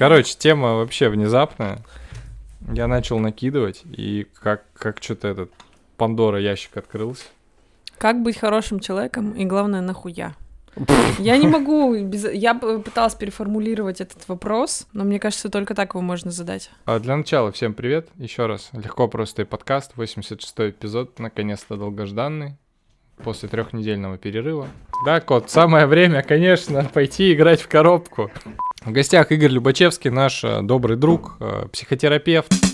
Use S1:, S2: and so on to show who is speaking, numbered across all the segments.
S1: Короче, тема вообще внезапная. Я начал накидывать, и как, как что-то этот Пандора ящик открылся.
S2: Как быть хорошим человеком и, главное, нахуя? Я не могу, без... я пыталась переформулировать этот вопрос, но мне кажется, только так его можно задать.
S1: А для начала всем привет, еще раз. Легко просто и подкаст, 86 эпизод, наконец-то долгожданный, после трехнедельного перерыва. Да, кот, самое время, конечно, пойти играть в коробку. В гостях Игорь Любачевский, наш э, добрый друг, э, психотерапевт.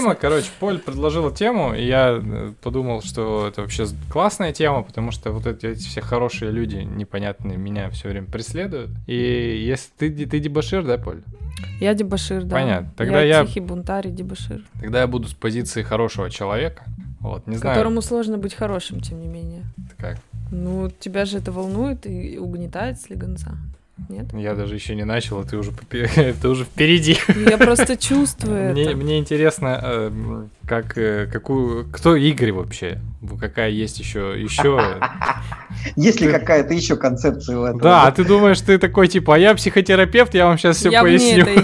S1: Тема, короче, Поль предложила тему, и я э, подумал, что это вообще классная тема, потому что вот эти, эти все хорошие люди непонятные меня все время преследуют. И если ты, ты дебашир, да, Поль?
S2: Я дебашир, да.
S1: Понятно.
S2: Тогда я, я тихий бунтарь и дебашир.
S1: Тогда я буду с позиции хорошего человека. Вот, не знаю.
S2: Которому сложно быть хорошим, тем не менее.
S1: Это как?
S2: Ну, тебя же это волнует и угнетает слегонца. Нет?
S1: Я даже еще не начал, а ты уже, ты уже впереди.
S2: Я просто чувствую
S1: мне,
S2: это.
S1: Мне интересно, э, как, э, какую, кто Игорь вообще? Какая есть еще, еще...
S3: Есть ли какая-то еще концепция у этого?
S1: Да, а ты думаешь, ты такой, типа, а я психотерапевт, я вам сейчас все я поясню.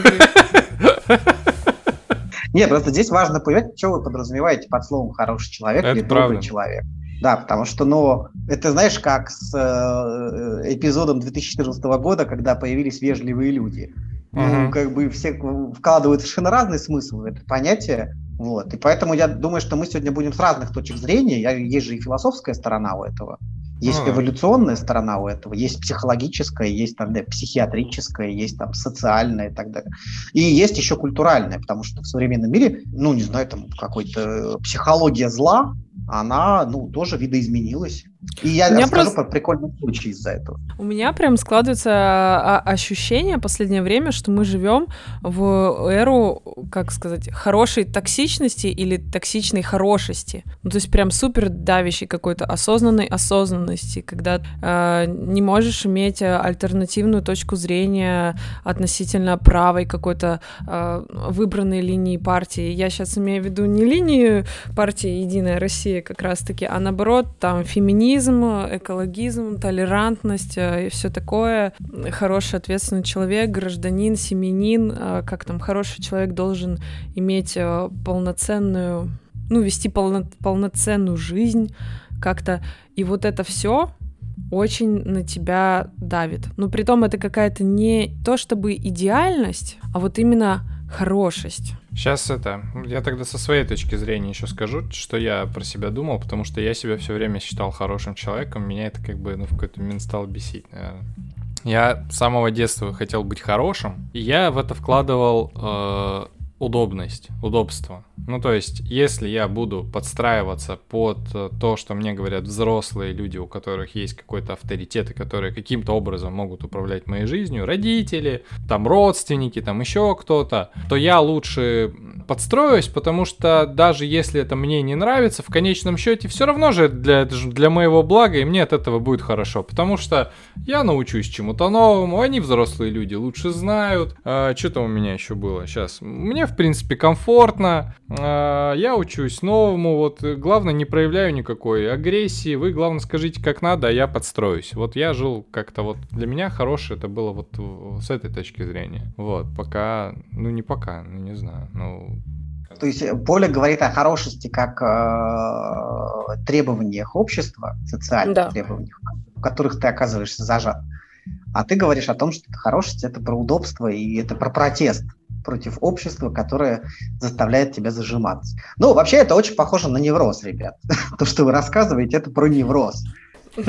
S3: Нет, просто здесь важно понять, что вы подразумеваете под словом хороший человек или добрый человек. Да, потому что, ну, это знаешь, как с э, эпизодом 2014 года, когда появились вежливые люди. Uh-huh. Ну, как бы все вкладывают совершенно разный смысл в это понятие. Вот. И поэтому я думаю, что мы сегодня будем с разных точек зрения. Я, есть же и философская сторона у этого. Есть а. эволюционная сторона у этого, есть психологическая, есть там да, психиатрическая, есть там социальная и так далее. И есть еще культуральная, потому что в современном мире, ну, не знаю, там какой-то психология зла, она, ну, тоже видоизменилась. И я расскажу просто... про прикольный случай из-за этого.
S2: У меня прям складывается а, ощущение последнее время, что мы живем в эру, как сказать, хорошей токсичности или токсичной хорошести. Ну, то есть прям супер давящей какой-то осознанной осознанности, когда э, не можешь иметь альтернативную точку зрения относительно правой какой-то э, выбранной линии партии. Я сейчас имею в виду не линию партии «Единая Россия» как раз-таки, а наоборот, там, феминизм, гуманизм, экологизм, толерантность э, и все такое. Хороший, ответственный человек, гражданин, семенин, э, как там, хороший человек должен иметь э, полноценную, ну, вести полно, полноценную жизнь как-то. И вот это все очень на тебя давит. Но при том это какая-то не то чтобы идеальность, а вот именно хорошесть.
S1: Сейчас это, я тогда со своей точки зрения еще скажу, что я про себя думал, потому что я себя все время считал хорошим человеком, меня это как бы, ну, в какой-то момент стало бесить, наверное. Я с самого детства хотел быть хорошим, и я в это вкладывал э, удобность, удобство. Ну, то есть, если я буду подстраиваться под э, то, что мне говорят взрослые люди, у которых есть какой-то авторитет, и которые каким-то образом могут управлять моей жизнью, родители, там родственники, там еще кто-то, то я лучше подстроюсь, потому что даже если это мне не нравится, в конечном счете все равно же для, для моего блага, и мне от этого будет хорошо, потому что я научусь чему-то новому, они взрослые люди лучше знают. А, что там у меня еще было сейчас? Мне, в принципе, комфортно, а, я учусь новому, вот главное не проявляю никакой агрессии, вы главное скажите как надо, а я подстроюсь. Вот я жил как-то вот, для меня хорошее это было вот с этой точки зрения. Вот, пока, ну не пока, ну не знаю, ну
S3: то есть Поля говорит о хорошести как э, требованиях общества, социальных да. требованиях, в которых ты оказываешься зажат. А ты говоришь о том, что хорошесть это про удобство и это про протест против общества, которое заставляет тебя зажиматься. Ну, вообще, это очень похоже на невроз, ребят. То, что вы рассказываете, это про невроз.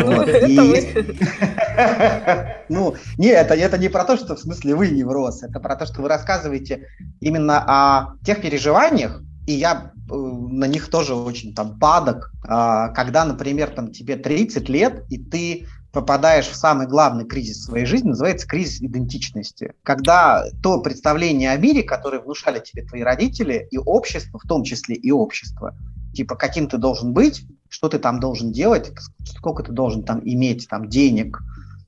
S3: Ну, не, это, это не про то, что в смысле вы невроз, это про то, что вы рассказываете именно о тех переживаниях, и я э, на них тоже очень там падок, а, когда, например, там тебе 30 лет, и ты попадаешь в самый главный кризис своей жизни, называется кризис идентичности. Когда то представление о мире, которое внушали тебе твои родители и общество, в том числе и общество, типа каким ты должен быть, что ты там должен делать, сколько ты должен там иметь там денег,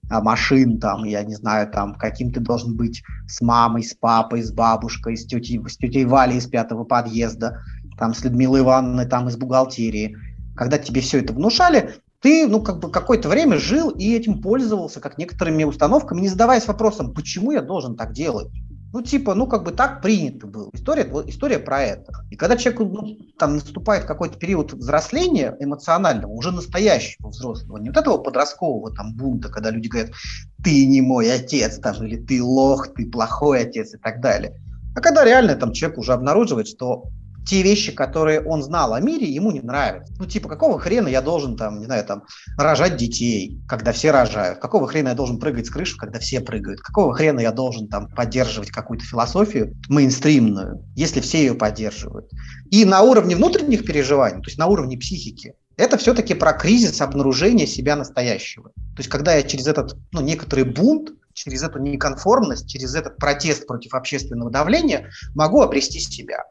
S3: а, машин, там, я не знаю, там, каким ты должен быть с мамой, с папой, с бабушкой, с тетей, с тетей Валей из пятого подъезда, там, с Людмилой Ивановной, там, из бухгалтерии. Когда тебе все это внушали, ты, ну, как бы какое-то время жил и этим пользовался, как некоторыми установками, не задаваясь вопросом, почему я должен так делать. Ну, типа, ну, как бы так принято было. История, история про это. И когда человеку ну, там наступает какой-то период взросления эмоционального, уже настоящего взрослого, не вот этого подросткового там бунта, когда люди говорят, ты не мой отец, там, или ты лох, ты плохой отец и так далее. А когда реально там человек уже обнаруживает, что те вещи, которые он знал о мире, ему не нравятся. Ну, типа, какого хрена я должен там, не знаю, там, рожать детей, когда все рожают? Какого хрена я должен прыгать с крыши, когда все прыгают? Какого хрена я должен там поддерживать какую-то философию мейнстримную, если все ее поддерживают? И на уровне внутренних переживаний, то есть на уровне психики, это все-таки про кризис обнаружения себя настоящего. То есть, когда я через этот, ну, некоторый бунт, через эту неконформность, через этот протест против общественного давления могу обрести себя.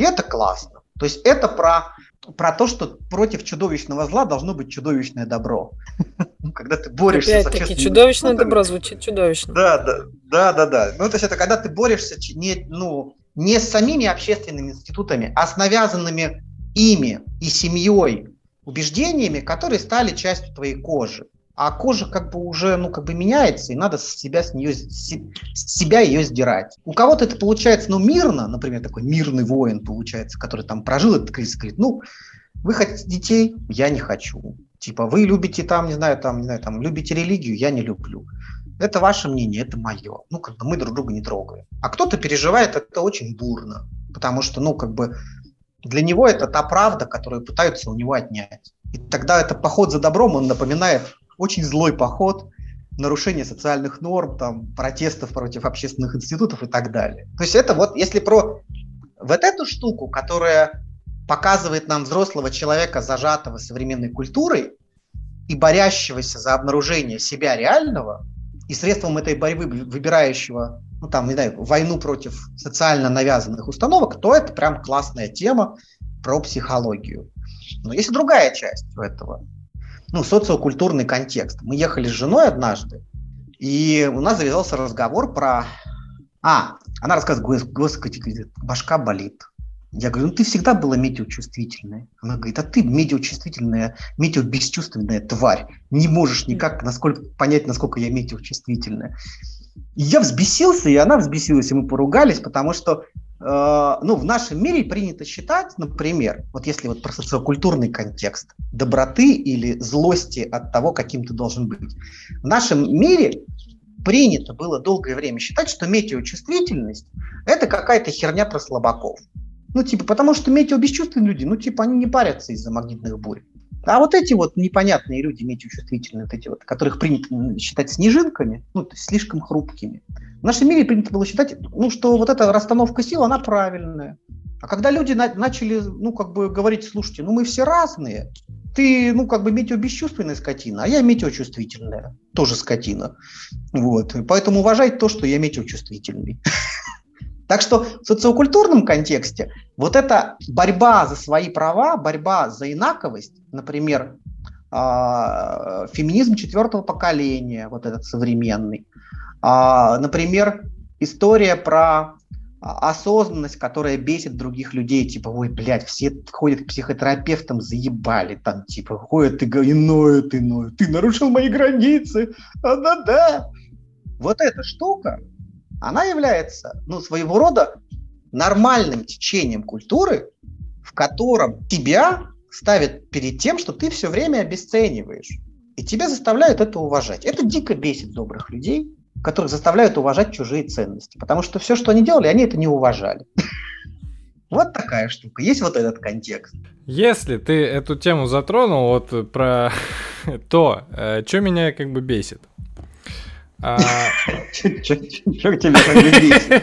S3: И это классно. То есть это про, про то, что против чудовищного зла должно быть чудовищное добро. Ну, когда ты борешься
S2: Опять с таки чудовищное добро звучит чудовищно.
S3: Да, да, да, да, да. Ну, то есть это когда ты борешься не, ну, не с самими общественными институтами, а с навязанными ими и семьей убеждениями, которые стали частью твоей кожи а кожа как бы уже, ну, как бы меняется, и надо с себя, с нее, с себя ее сдирать. У кого-то это получается, ну, мирно, например, такой мирный воин получается, который там прожил этот кризис, говорит, ну, вы хотите детей? Я не хочу. Типа, вы любите там, не знаю, там, не знаю, там, любите религию? Я не люблю. Это ваше мнение, это мое. Ну, как бы мы друг друга не трогаем. А кто-то переживает это очень бурно, потому что, ну, как бы для него это та правда, которую пытаются у него отнять. И тогда это поход за добром, он напоминает очень злой поход, нарушение социальных норм, там, протестов против общественных институтов и так далее. То есть это вот, если про вот эту штуку, которая показывает нам взрослого человека, зажатого современной культурой и борящегося за обнаружение себя реального, и средством этой борьбы выбирающего, ну там, не знаю, войну против социально навязанных установок, то это прям классная тема про психологию. Но есть и другая часть у этого ну, социокультурный контекст. Мы ехали с женой однажды, и у нас завязался разговор про... А, она рассказывает, господи, башка болит. Я говорю, ну ты всегда была метеочувствительная. Она говорит, а ты метеочувствительная, метеобесчувственная тварь. Не можешь никак насколько, понять, насколько я метеочувствительная. И я взбесился, и она взбесилась, и мы поругались, потому что ну, в нашем мире принято считать, например, вот если вот про социокультурный контекст, доброты или злости от того, каким ты должен быть. В нашем мире принято было долгое время считать, что метеочувствительность – это какая-то херня про слабаков. Ну, типа, потому что метеобесчувственные люди, ну, типа, они не парятся из-за магнитных бурь. А вот эти вот непонятные люди, метеочувствительные, вот эти вот, которых принято считать снежинками, ну, то есть слишком хрупкими, в нашем мире принято было считать, ну, что вот эта расстановка сил, она правильная. А когда люди на- начали, ну, как бы говорить, слушайте, ну, мы все разные, ты, ну, как бы метеобесчувственная скотина, а я метеочувствительная, тоже скотина. Вот. Поэтому уважай то, что я метеочувствительный. Так что в социокультурном контексте вот эта борьба за свои права, борьба за инаковость, например, а, феминизм четвертого поколения, вот этот современный, а, например, история про осознанность, которая бесит других людей, типа, ой, блядь, все ходят к психотерапевтам, заебали, там, типа, ходят и иное, ты иное, ты нарушил мои границы, а да-да. Вот эта штука, она является, ну, своего рода нормальным течением культуры, в котором тебя ставят перед тем, что ты все время обесцениваешь. И тебя заставляют это уважать. Это дико бесит добрых людей, которых заставляют уважать чужие ценности. Потому что все, что они делали, они это не уважали. Вот такая штука. Есть вот этот контекст.
S1: Если ты эту тему затронул, вот про то, э, что меня как бы бесит.
S3: Что тебя?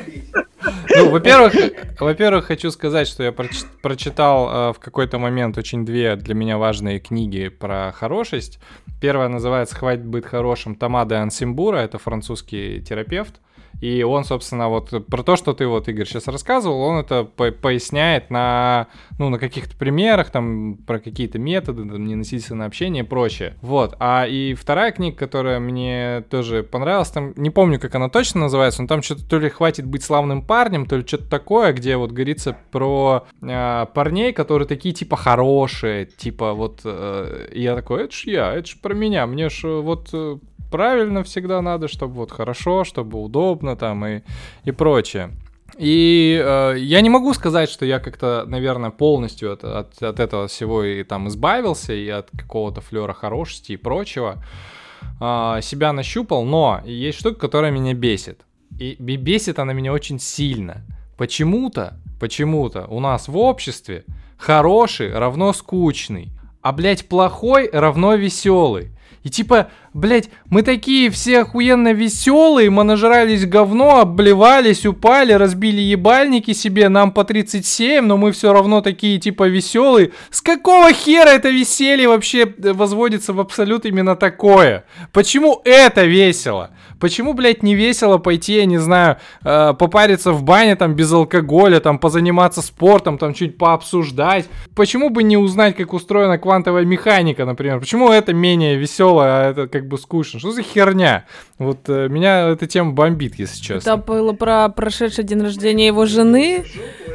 S1: Ну, во-первых, во-первых, хочу сказать, что я прочитал э, в какой-то момент очень две для меня важные книги про хорошесть. Первая называется «Хватит быть хорошим» Тамада Ансимбура, это французский терапевт. И он, собственно, вот про то, что ты вот, Игорь, сейчас рассказывал, он это по поясняет на, ну, на каких-то примерах, там, про какие-то методы, там, ненасильственное общение и прочее. Вот. А и вторая книга, которая мне тоже понравилась, там, не помню, как она точно называется, но там что-то то ли хватит быть славным парнем, то ли что-то такое, где вот говорится про э, парней, которые такие, типа, хорошие, типа, вот, э, я такой, это ж я, это ж про меня, мне ж вот э, правильно всегда надо, чтобы вот хорошо, чтобы удобно там и, и прочее. И э, я не могу сказать, что я как-то, наверное, полностью от, от, от этого всего и там избавился, и от какого-то флера хорошести и прочего. Э, себя нащупал, но есть штука, которая меня бесит. И бесит она меня очень сильно. Почему-то, почему-то у нас в обществе хороший равно скучный, а, блядь, плохой равно веселый. И типа, блять, мы такие все охуенно веселые, мы нажрались говно, обливались, упали, разбили ебальники себе, нам по 37, но мы все равно такие типа веселые. С какого хера это веселье вообще возводится в абсолют именно такое? Почему это весело? Почему, блядь, не весело пойти, я не знаю, э, попариться в бане там без алкоголя, там позаниматься спортом, там чуть пообсуждать? Почему бы не узнать, как устроена квантовая механика, например? Почему это менее весело, а это как бы скучно? Что за херня? Вот э, меня эта тема бомбит, если честно.
S2: Это было про прошедший день рождения его жены,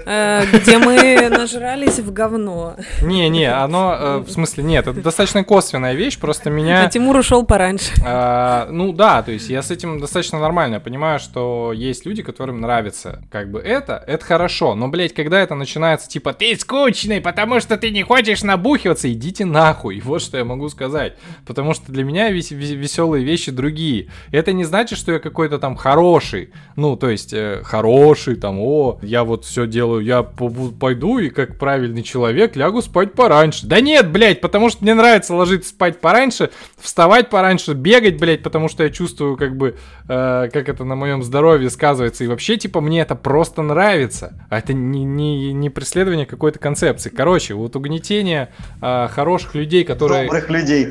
S2: э, где мы нажрались в говно.
S1: Не-не, оно, э, в смысле, нет, это достаточно косвенная вещь, просто меня...
S2: А Тимур ушел пораньше.
S1: Э, ну да, то есть я с этим достаточно нормально, я понимаю, что есть люди, которым нравится как бы это, это хорошо, но, блядь, когда это начинается, типа, ты скучный, потому что ты не хочешь набухиваться, идите нахуй, вот что я могу сказать, потому что для меня вес- веселые вещи другие. Это не значит, что я какой-то там хороший. Ну, то есть, э, хороший, там, о, я вот все делаю, я пойду и как правильный человек лягу спать пораньше. Да нет, блядь, потому что мне нравится ложиться спать пораньше, вставать пораньше, бегать, блядь, потому что я чувствую, как бы, э, как это на моем здоровье сказывается. И вообще, типа, мне это просто нравится. А это не, не, не преследование какой-то концепции. Короче, вот угнетение э, хороших людей, которые...
S3: Добрых людей.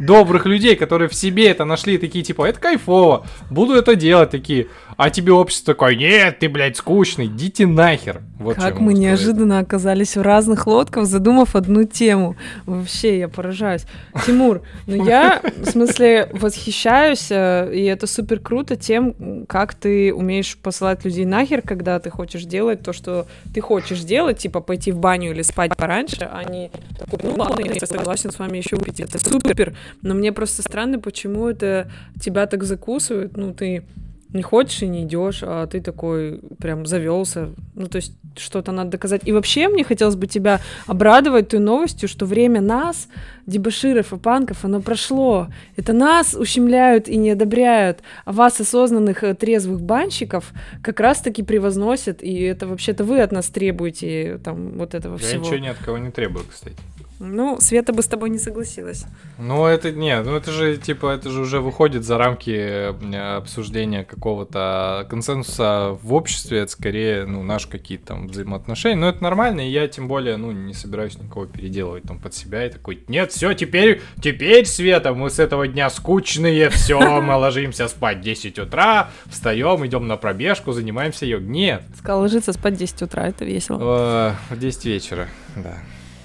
S1: Добрых людей, которые в себе это нашли, такие, типа, это кайф кайфово, буду это делать, такие, а тебе общество такое, нет, ты, блядь, скучный, идите нахер.
S2: Вот как мы неожиданно оказались в разных лодках, задумав одну тему. Вообще, я поражаюсь. Тимур, ну я, в смысле, восхищаюсь, э, и это супер круто тем, как ты умеешь посылать людей нахер, когда ты хочешь делать то, что ты хочешь делать, типа пойти в баню или спать пораньше, а не такой, ну ладно, я согласен с вами еще выпить, это супер. Но мне просто странно, почему это тебя так закусывает, ну ты не хочешь и не идешь, а ты такой прям завелся. Ну, то есть что-то надо доказать. И вообще мне хотелось бы тебя обрадовать той новостью, что время нас, дебаширов и панков, оно прошло. Это нас ущемляют и не одобряют, а вас, осознанных э, трезвых банщиков, как раз-таки превозносят, и это вообще-то вы от нас требуете там вот этого
S1: Я
S2: всего.
S1: Я ничего ни от кого не требую, кстати.
S2: Ну, Света бы с тобой не согласилась.
S1: Ну, это нет, ну это же, типа, это же уже выходит за рамки обсуждения какого-то консенсуса в обществе, это скорее, ну, наши какие-то там взаимоотношения, но это нормально, и я тем более, ну, не собираюсь никого переделывать там под себя и такой, нет, все, теперь, теперь, Света, мы с этого дня скучные, все, мы ложимся спать в 10 утра, встаем, идем на пробежку, занимаемся йогой. Нет.
S2: Сказал ложиться спать в 10 утра, это весело.
S1: Э, в 10 вечера, да.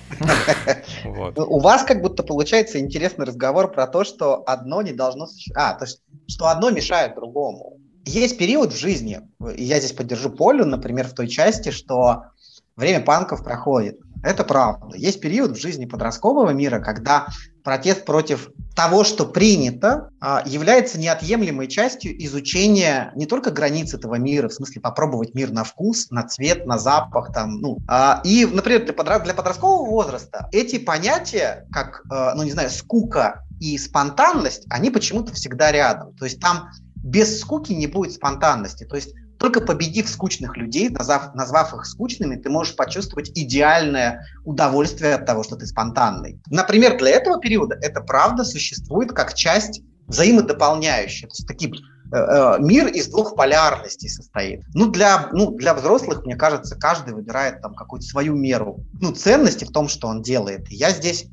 S3: У вас как будто получается интересный разговор про то, что одно не должно... А, то есть, что одно мешает другому. Есть период в жизни, я здесь поддержу Полю, например, в той части, что время панков проходит. Это правда. Есть период в жизни подросткового мира, когда протест против того, что принято, а, является неотъемлемой частью изучения не только границ этого мира, в смысле попробовать мир на вкус, на цвет, на запах, там, ну, а, и, например, для, для подросткового возраста эти понятия, как, а, ну, не знаю, скука и спонтанность, они почему-то всегда рядом. То есть там без скуки не будет спонтанности. То есть только победив скучных людей, назвав, назвав их скучными, ты можешь почувствовать идеальное удовольствие от того, что ты спонтанный. Например, для этого периода это правда существует как часть взаимодополняющая. То есть такие э, э, мир из двух полярностей состоит. Ну для, ну, для взрослых, мне кажется, каждый выбирает там какую-то свою меру ну, ценности в том, что он делает. я здесь,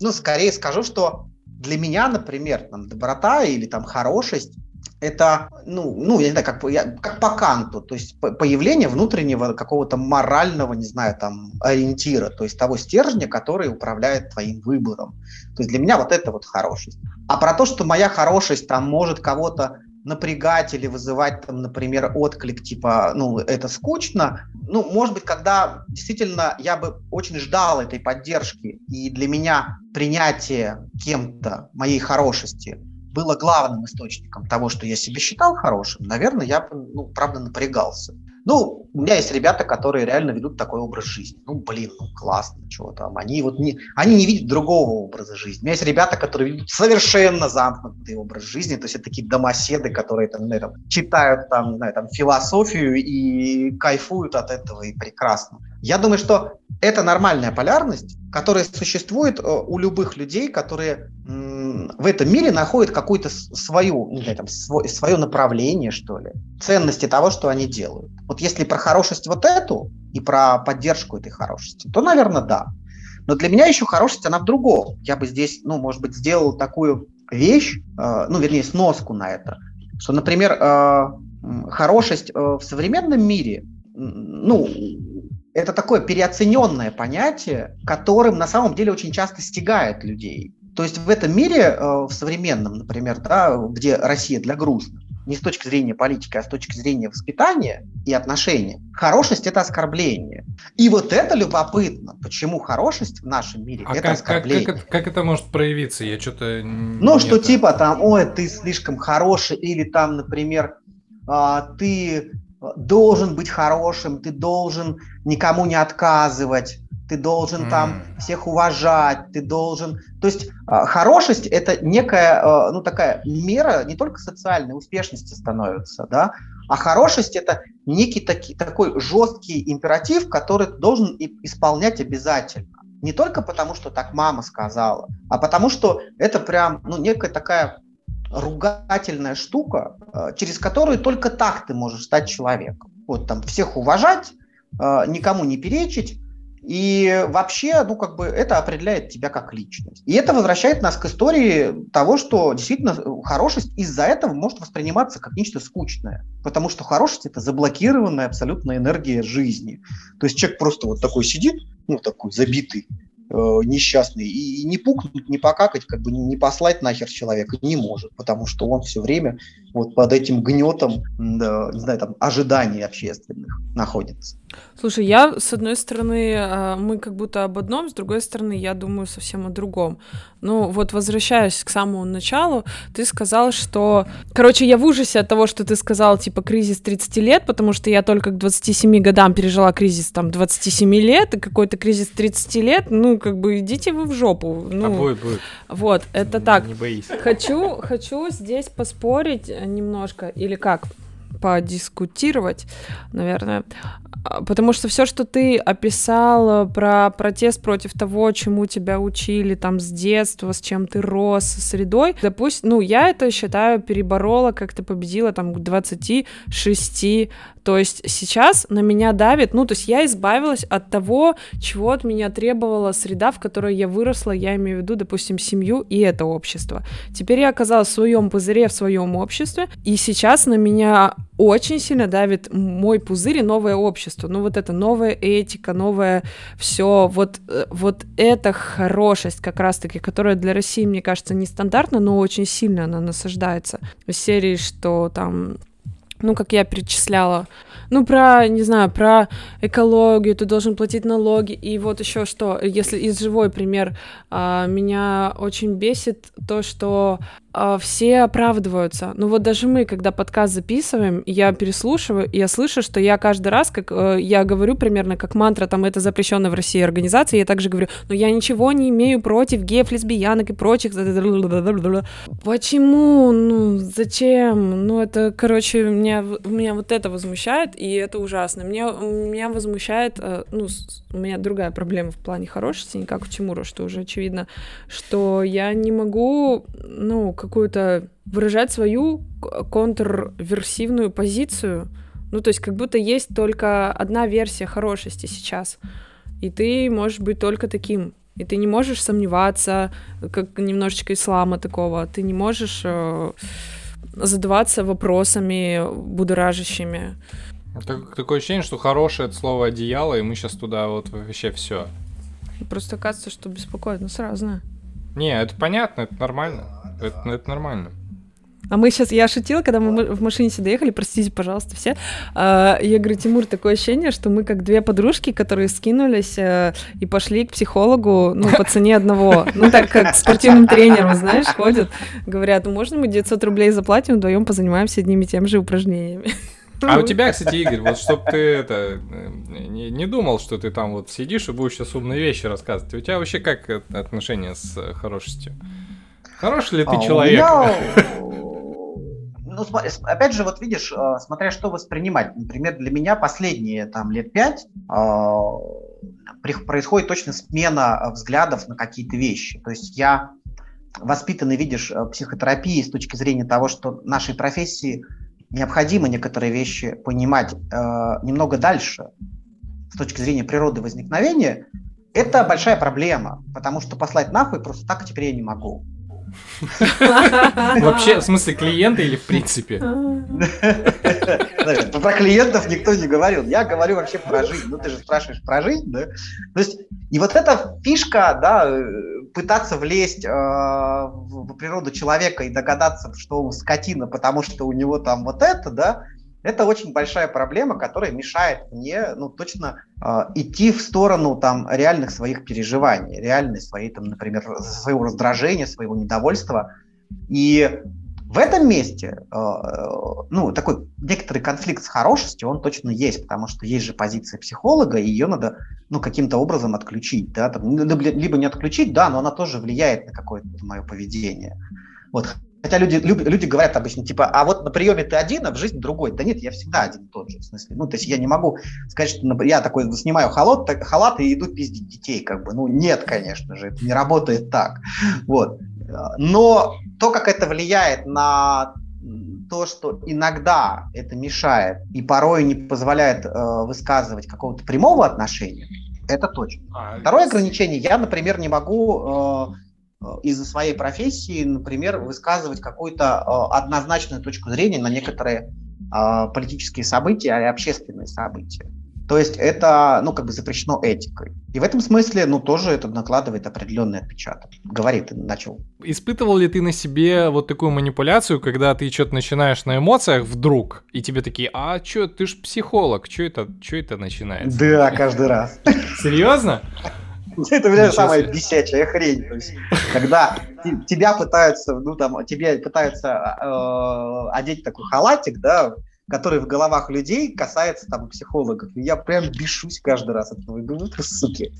S3: ну, скорее скажу, что для меня, например, там, доброта или там хорошесть это, ну, ну, я не знаю, как, я, как по Канту, то есть появление внутреннего какого-то морального, не знаю, там, ориентира, то есть того стержня, который управляет твоим выбором. То есть для меня вот это вот хорошесть. А про то, что моя хорошесть там может кого-то напрягать или вызывать, там, например, отклик, типа, ну, это скучно, ну, может быть, когда действительно я бы очень ждал этой поддержки, и для меня принятие кем-то моей хорошести было главным источником того, что я себе считал хорошим, наверное, я, ну, правда, напрягался. Ну, у меня есть ребята, которые реально ведут такой образ жизни. Ну, блин, ну классно, чего там. Они вот не, они не видят другого образа жизни. У меня есть ребята, которые ведут совершенно замкнутый образ жизни, то есть это такие домоседы, которые там, ну, там читают там, не там философию и кайфуют от этого и прекрасно. Я думаю, что это нормальная полярность, которая существует э, у любых людей, которые в этом мире находят какую-то свою, не знаю, там, свой, свое направление, что ли, ценности того, что они делают. Вот если про хорошесть вот эту и про поддержку этой хорошести, то, наверное, да. Но для меня еще хорошесть, она в другом. Я бы здесь, ну, может быть, сделал такую вещь, э, ну, вернее, сноску на это, что, например, э, хорошесть э, в современном мире, ну, это такое переоцененное понятие, которым на самом деле очень часто стигает людей. То есть в этом мире, э, в современном, например, да, где Россия для грустных, не с точки зрения политики, а с точки зрения воспитания и отношений, хорошесть – это оскорбление. И вот это любопытно, почему хорошесть в нашем мире а – это как, оскорбление.
S1: Как, как, как это может проявиться? Я что-то
S3: Ну, что типа там, ой, ты слишком хороший, или там, например, а, ты должен быть хорошим, ты должен никому не отказывать, ты должен mm. там всех уважать, ты должен... То есть э, хорошесть – это некая, э, ну, такая мера не только социальной успешности становится, да, а хорошесть – это некий таки, такой жесткий императив, который ты должен исполнять обязательно. Не только потому, что так мама сказала, а потому что это прям, ну, некая такая ругательная штука, э, через которую только так ты можешь стать человеком. Вот там всех уважать, э, никому не перечить, и вообще, ну, как бы это определяет тебя как личность. И это возвращает нас к истории того, что действительно хорошесть из-за этого может восприниматься как нечто скучное. Потому что хорошесть – это заблокированная абсолютно энергия жизни. То есть человек просто вот такой сидит, ну, такой забитый, э, несчастный, и, и не пукнуть, не покакать, как бы не, не послать нахер человека не может, потому что он все время вот под этим гнетом, да, не знаю, там, ожиданий общественных находится.
S2: Слушай, я, с одной стороны, а, мы как будто об одном, с другой стороны, я думаю совсем о другом. Ну, вот возвращаясь к самому началу, ты сказал, что... Короче, я в ужасе от того, что ты сказал, типа, кризис 30 лет, потому что я только к 27 годам пережила кризис, там, 27 лет, и какой-то кризис 30 лет, ну, как бы, идите вы в жопу. Ну, а
S1: будет, будет.
S2: Вот, это так.
S1: Не боись.
S2: Хочу, хочу здесь поспорить немножко, или как? Подискутировать, наверное. А, потому что все, что ты описал про протест против того, чему тебя учили там с детства, с чем ты рос, с средой, допустим, ну, я это считаю переборола, как-то победила там к 26 то есть сейчас на меня давит, ну, то есть я избавилась от того, чего от меня требовала среда, в которой я выросла, я имею в виду, допустим, семью и это общество. Теперь я оказалась в своем пузыре, в своем обществе, и сейчас на меня очень сильно давит мой пузырь и новое общество. Ну, вот это новая этика, новое все, вот, э, вот эта хорошесть как раз-таки, которая для России, мне кажется, нестандартна, но очень сильно она насаждается. В серии, что там ну, как я перечисляла, ну, про, не знаю, про экологию, ты должен платить налоги, и вот еще что, если из живой пример, а, меня очень бесит то, что а, все оправдываются. Ну вот даже мы, когда подкаст записываем, я переслушиваю, я слышу, что я каждый раз, как э, я говорю примерно как мантра, там это запрещено в России организация, я также говорю, но я ничего не имею против геев, лесбиянок и прочих. Почему? Ну, зачем? Ну, это, короче, меня, меня вот это возмущает, и это ужасно. Меня, меня возмущает, э, ну, у меня другая проблема в плане хорошести, не как у Тимура, что уже очевидно, что я не могу, ну, какую-то выражать свою контрверсивную позицию. Ну, то есть как будто есть только одна версия хорошести сейчас. И ты можешь быть только таким. И ты не можешь сомневаться, как немножечко ислама такого. Ты не можешь... Э, задаваться вопросами будоражащими.
S1: Так, такое ощущение, что хорошее это слово одеяло, и мы сейчас туда вот вообще все.
S2: Просто оказывается, что беспокоит нас разное.
S1: Не, это понятно, это нормально. Это, это нормально.
S2: А мы сейчас, я шутила, когда мы в машине сюда ехали, простите, пожалуйста, все. А, я говорю, Тимур, такое ощущение, что мы как две подружки, которые скинулись э, и пошли к психологу, ну, по цене одного. Ну, так как спортивным тренером, знаешь, ходят. Говорят, ну, можно мы 900 рублей заплатим, вдвоем позанимаемся одними и тем же упражнениями.
S1: А у тебя, кстати, Игорь, вот чтоб ты это не, не думал, что ты там вот сидишь и будешь сейчас умные вещи рассказывать. У тебя вообще как отношение с хорошестью? Хороший ли ты а человек?
S3: Меня... Ну, опять же, вот видишь, э, смотря что воспринимать. Например, для меня последние там лет пять э, происходит точно смена взглядов на какие-то вещи. То есть я воспитанный, видишь, психотерапии с точки зрения того, что нашей профессии необходимо некоторые вещи понимать э, немного дальше с точки зрения природы возникновения, это большая проблема, потому что послать нахуй просто так теперь я не могу.
S1: Вообще, в смысле, клиента или в принципе?
S3: Про клиентов никто не говорил. Я говорю вообще про жизнь. Ну, ты же спрашиваешь про жизнь, да? То есть, и вот эта фишка, да, пытаться влезть э, в природу человека и догадаться, что он скотина, потому что у него там вот это, да, это очень большая проблема, которая мешает мне, ну, точно э, идти в сторону там реальных своих переживаний, реальной своей, там, например, своего раздражения, своего недовольства. И в этом месте, э, ну, такой некоторый конфликт с хорошестью, он точно есть, потому что есть же позиция психолога, и ее надо, ну, каким-то образом отключить, да, там, либо не отключить, да, но она тоже влияет на какое-то мое поведение. Вот, Хотя люди, люди говорят обычно, типа, а вот на приеме ты один, а в жизни другой. Да нет, я всегда один и тот же. В смысле, ну, то есть я не могу сказать, что я такой снимаю халат, так, халат и иду пиздить детей, как бы. Ну, нет, конечно же, это не работает так. Вот. Но то, как это влияет на то, что иногда это мешает и порой не позволяет э, высказывать какого-то прямого отношения, это точно. А, Второе ограничение, я, например, не могу э, Э, из-за своей профессии, например, высказывать какую-то э, однозначную точку зрения на некоторые э, политические события и общественные события. То есть это, ну, как бы запрещено этикой. И в этом смысле, ну, тоже это накладывает определенный отпечаток. Говори, ты начал.
S1: Испытывал ли ты на себе вот такую манипуляцию, когда ты что-то начинаешь на эмоциях вдруг, и тебе такие, а что, ты ж психолог, что это, что это начинается?
S3: Да, каждый раз.
S1: Серьезно?
S3: Это, бля, самая бесячая хрень. То есть, когда тебя пытаются, ну, там, тебе пытаются э, одеть такой халатик, да, который в головах людей касается там психологов. И я прям бешусь каждый раз от этого. Думаю, ты суки.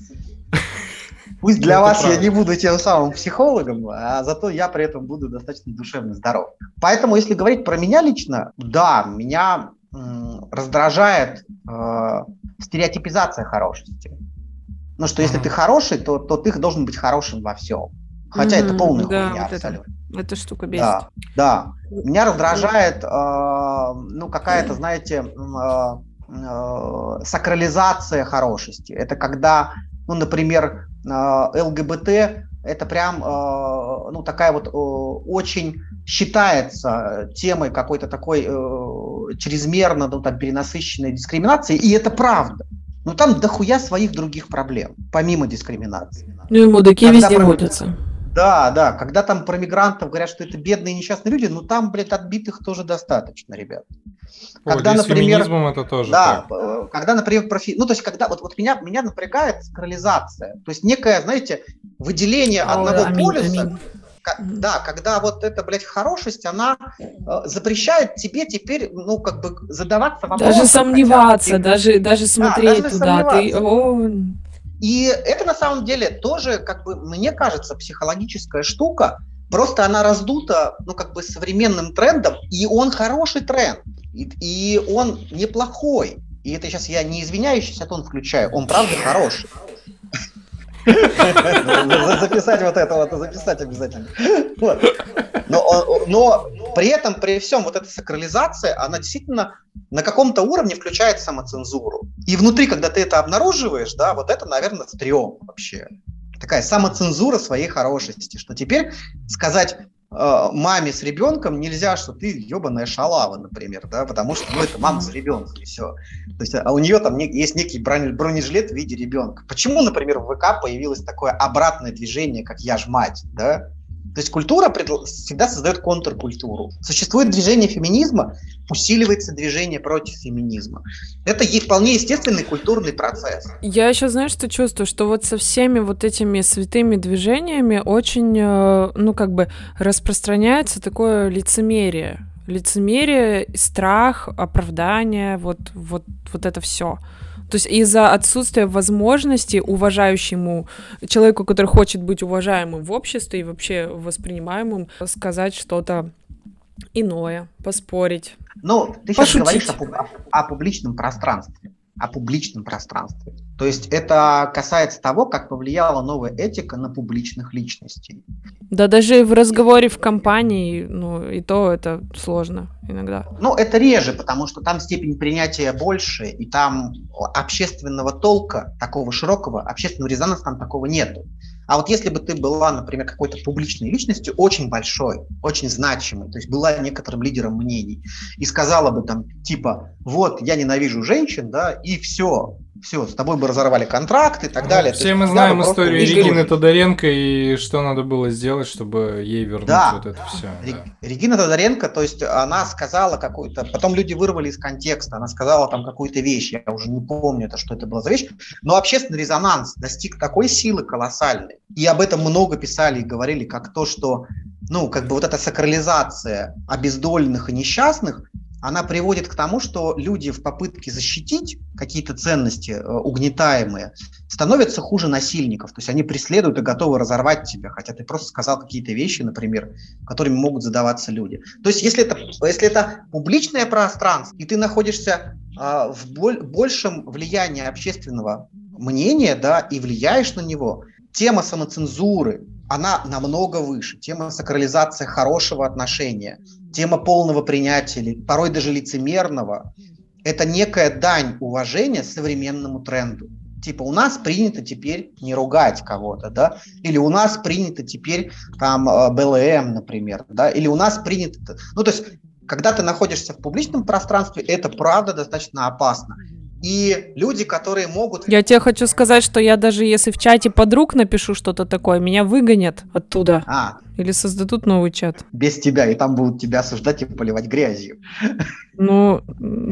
S3: Пусть для вас я не буду тем самым психологом, а зато я при этом буду достаточно душевно здоров. Поэтому, если говорить про меня лично, да, меня раздражает э, стереотипизация хорошести. Ну, что если ты хороший, то, то ты должен быть хорошим во всем. Хотя mm-hmm, это полная да, хуйня вот абсолютно.
S2: Это, эта штука бесит.
S3: Да, да. Меня раздражает, э, ну, какая-то, знаете, э, э, сакрализация хорошести. Это когда, ну, например, э, ЛГБТ это прям, э, ну, такая вот э, очень считается темой какой-то такой э, чрезмерно, ну, там, перенасыщенной дискриминации, и это правда. Но там дохуя своих других проблем, помимо дискриминации.
S2: Ну и мудаки когда везде про... водятся.
S3: Да, да, когда там про мигрантов говорят, что это бедные несчастные люди, ну там, блядь, отбитых тоже достаточно, ребят.
S1: О, когда, например, это тоже
S3: да, так. Э, когда, например, профи... ну то есть когда вот, вот меня меня напрягает сакрализация, то есть некое, знаете, выделение О, одного аминь, полюса. Аминь да, когда вот эта, блядь, хорошесть, она э, запрещает тебе теперь, ну, как бы задаваться
S2: вопросом. Даже сомневаться, хотя, даже, даже смотреть да, даже туда. Ты... О...
S3: И это на самом деле тоже, как бы, мне кажется, психологическая штука, просто она раздута, ну, как бы, современным трендом, и он хороший тренд, и, и он неплохой. И это сейчас я не извиняющийся тон включаю, он правда хороший. Записать вот это вот, записать обязательно. Но, но при этом, при всем, вот эта сакрализация, она действительно на каком-то уровне включает самоцензуру. И внутри, когда ты это обнаруживаешь, да, вот это, наверное, стрём вообще. Такая самоцензура своей хорошести, что теперь сказать, маме с ребенком нельзя, что ты ебаная шалава, например, да, потому что ну, это мама с ребенком, и все. То есть, а у нее там не, есть некий бронежилет в виде ребенка. Почему, например, в ВК появилось такое обратное движение, как «я ж мать», да? То есть культура всегда создает контркультуру. Существует движение феминизма, усиливается движение против феминизма. Это вполне естественный культурный процесс.
S2: Я еще, знаешь, что чувствую? Что вот со всеми вот этими святыми движениями очень, э, ну, как бы распространяется такое лицемерие. Лицемерие, страх, оправдание, вот, вот, вот это все. То есть из-за отсутствия возможности уважающему человеку, который хочет быть уважаемым в обществе и вообще воспринимаемым, сказать что-то иное, поспорить.
S3: Ну, ты сейчас говоришь о, о публичном пространстве о публичном пространстве. То есть это касается того, как повлияла новая этика на публичных личностей.
S2: Да даже в разговоре в компании, ну и то это сложно иногда.
S3: Ну это реже, потому что там степень принятия больше, и там общественного толка, такого широкого, общественного резонанса там такого нету. А вот если бы ты была, например, какой-то публичной личностью, очень большой, очень значимой, то есть была некоторым лидером мнений, и сказала бы там, типа, вот, я ненавижу женщин, да, и все, все, с тобой бы разорвали контракт и так ну, далее.
S1: Все мы знаем историю Регины Тодоренко и что надо было сделать, чтобы ей вернуть да. вот это все.
S3: Ре- да. Регина Тодоренко, то есть она сказала какую-то, потом люди вырвали из контекста, она сказала там какую-то вещь, я уже не помню, это что это была за вещь, но общественный резонанс достиг такой силы колоссальной, и об этом много писали и говорили, как то, что ну, как бы вот эта сакрализация обездоленных и несчастных, она приводит к тому, что люди в попытке защитить какие-то ценности э, угнетаемые становятся хуже насильников. То есть они преследуют и готовы разорвать тебя, хотя ты просто сказал какие-то вещи, например, которыми могут задаваться люди. То есть если это, если это публичное пространство, и ты находишься э, в боль, большем влиянии общественного мнения, да, и влияешь на него, тема самоцензуры, она намного выше. Тема сакрализации хорошего отношения, тема полного принятия, порой даже лицемерного, это некая дань уважения современному тренду. Типа у нас принято теперь не ругать кого-то, да, или у нас принято теперь там э, БЛМ, например, да, или у нас принято, ну то есть когда ты находишься в публичном пространстве, это правда достаточно опасно. И люди, которые могут...
S2: Я тебе хочу сказать, что я даже если в чате подруг напишу что-то такое, меня выгонят оттуда. А. Или создадут новый чат.
S3: Без тебя, и там будут тебя осуждать и поливать грязью.
S2: Ну,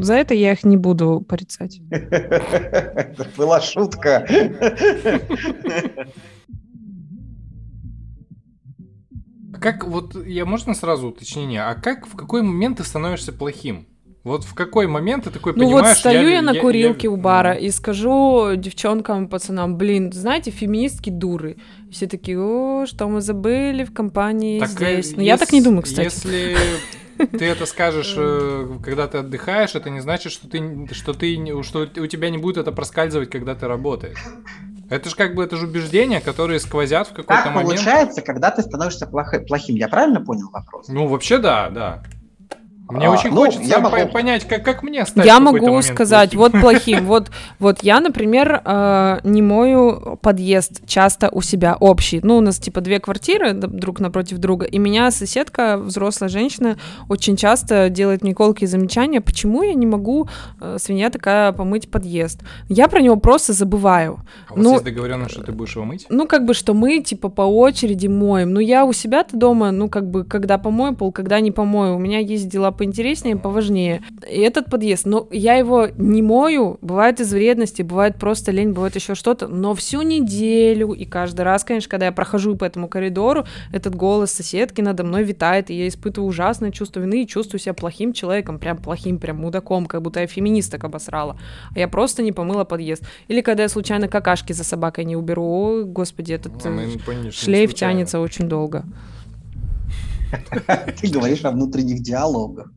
S2: за это я их не буду порицать.
S3: Это была шутка.
S1: Как вот я можно сразу уточнение, а как в какой момент ты становишься плохим? Вот в какой момент ты такой
S2: ну понимаешь... Ну вот стою я, я на я, курилке я... у бара и скажу девчонкам, пацанам, блин, знаете, феминистки дуры. Все такие, о, что мы забыли в компании так, здесь. Но ну, я так не думаю, кстати.
S1: Если ты это скажешь, э, когда ты отдыхаешь, это не значит, что ты, что ты, что у тебя не будет это проскальзывать, когда ты работаешь. Это же как бы это же убеждения, которые сквозят в какой-то момент.
S3: получается, когда ты становишься плохим. Я правильно понял вопрос?
S1: Ну, вообще да, да. Мне а, очень ну, хочется я могу... понять, как, как мне стать
S2: Я могу сказать, плохим. вот плохим. Вот, вот я, например, э, не мою подъезд часто у себя общий. Ну, у нас типа две квартиры друг напротив друга, и меня соседка, взрослая женщина, очень часто делает мне колкие замечания, почему я не могу, э, свинья такая, помыть подъезд. Я про него просто забываю.
S1: А у вас ну, есть договоренность, что ты будешь его мыть?
S2: Ну, как бы, что мы, типа, по очереди моем. Ну, я у себя-то дома, ну, как бы, когда помою пол, когда не помою. У меня есть дела поинтереснее, поважнее. И этот подъезд, ну, я его не мою, бывает из вредности, бывает просто лень, бывает еще что-то, но всю неделю и каждый раз, конечно, когда я прохожу по этому коридору, этот голос соседки надо мной витает, и я испытываю ужасное чувство вины и чувствую себя плохим человеком, прям плохим, прям мудаком, как будто я феминисток обосрала. А я просто не помыла подъезд. Или когда я случайно какашки за собакой не уберу, о, господи, этот ну, э, шлейф тянется очень долго.
S3: Ты говоришь о внутренних диалогах,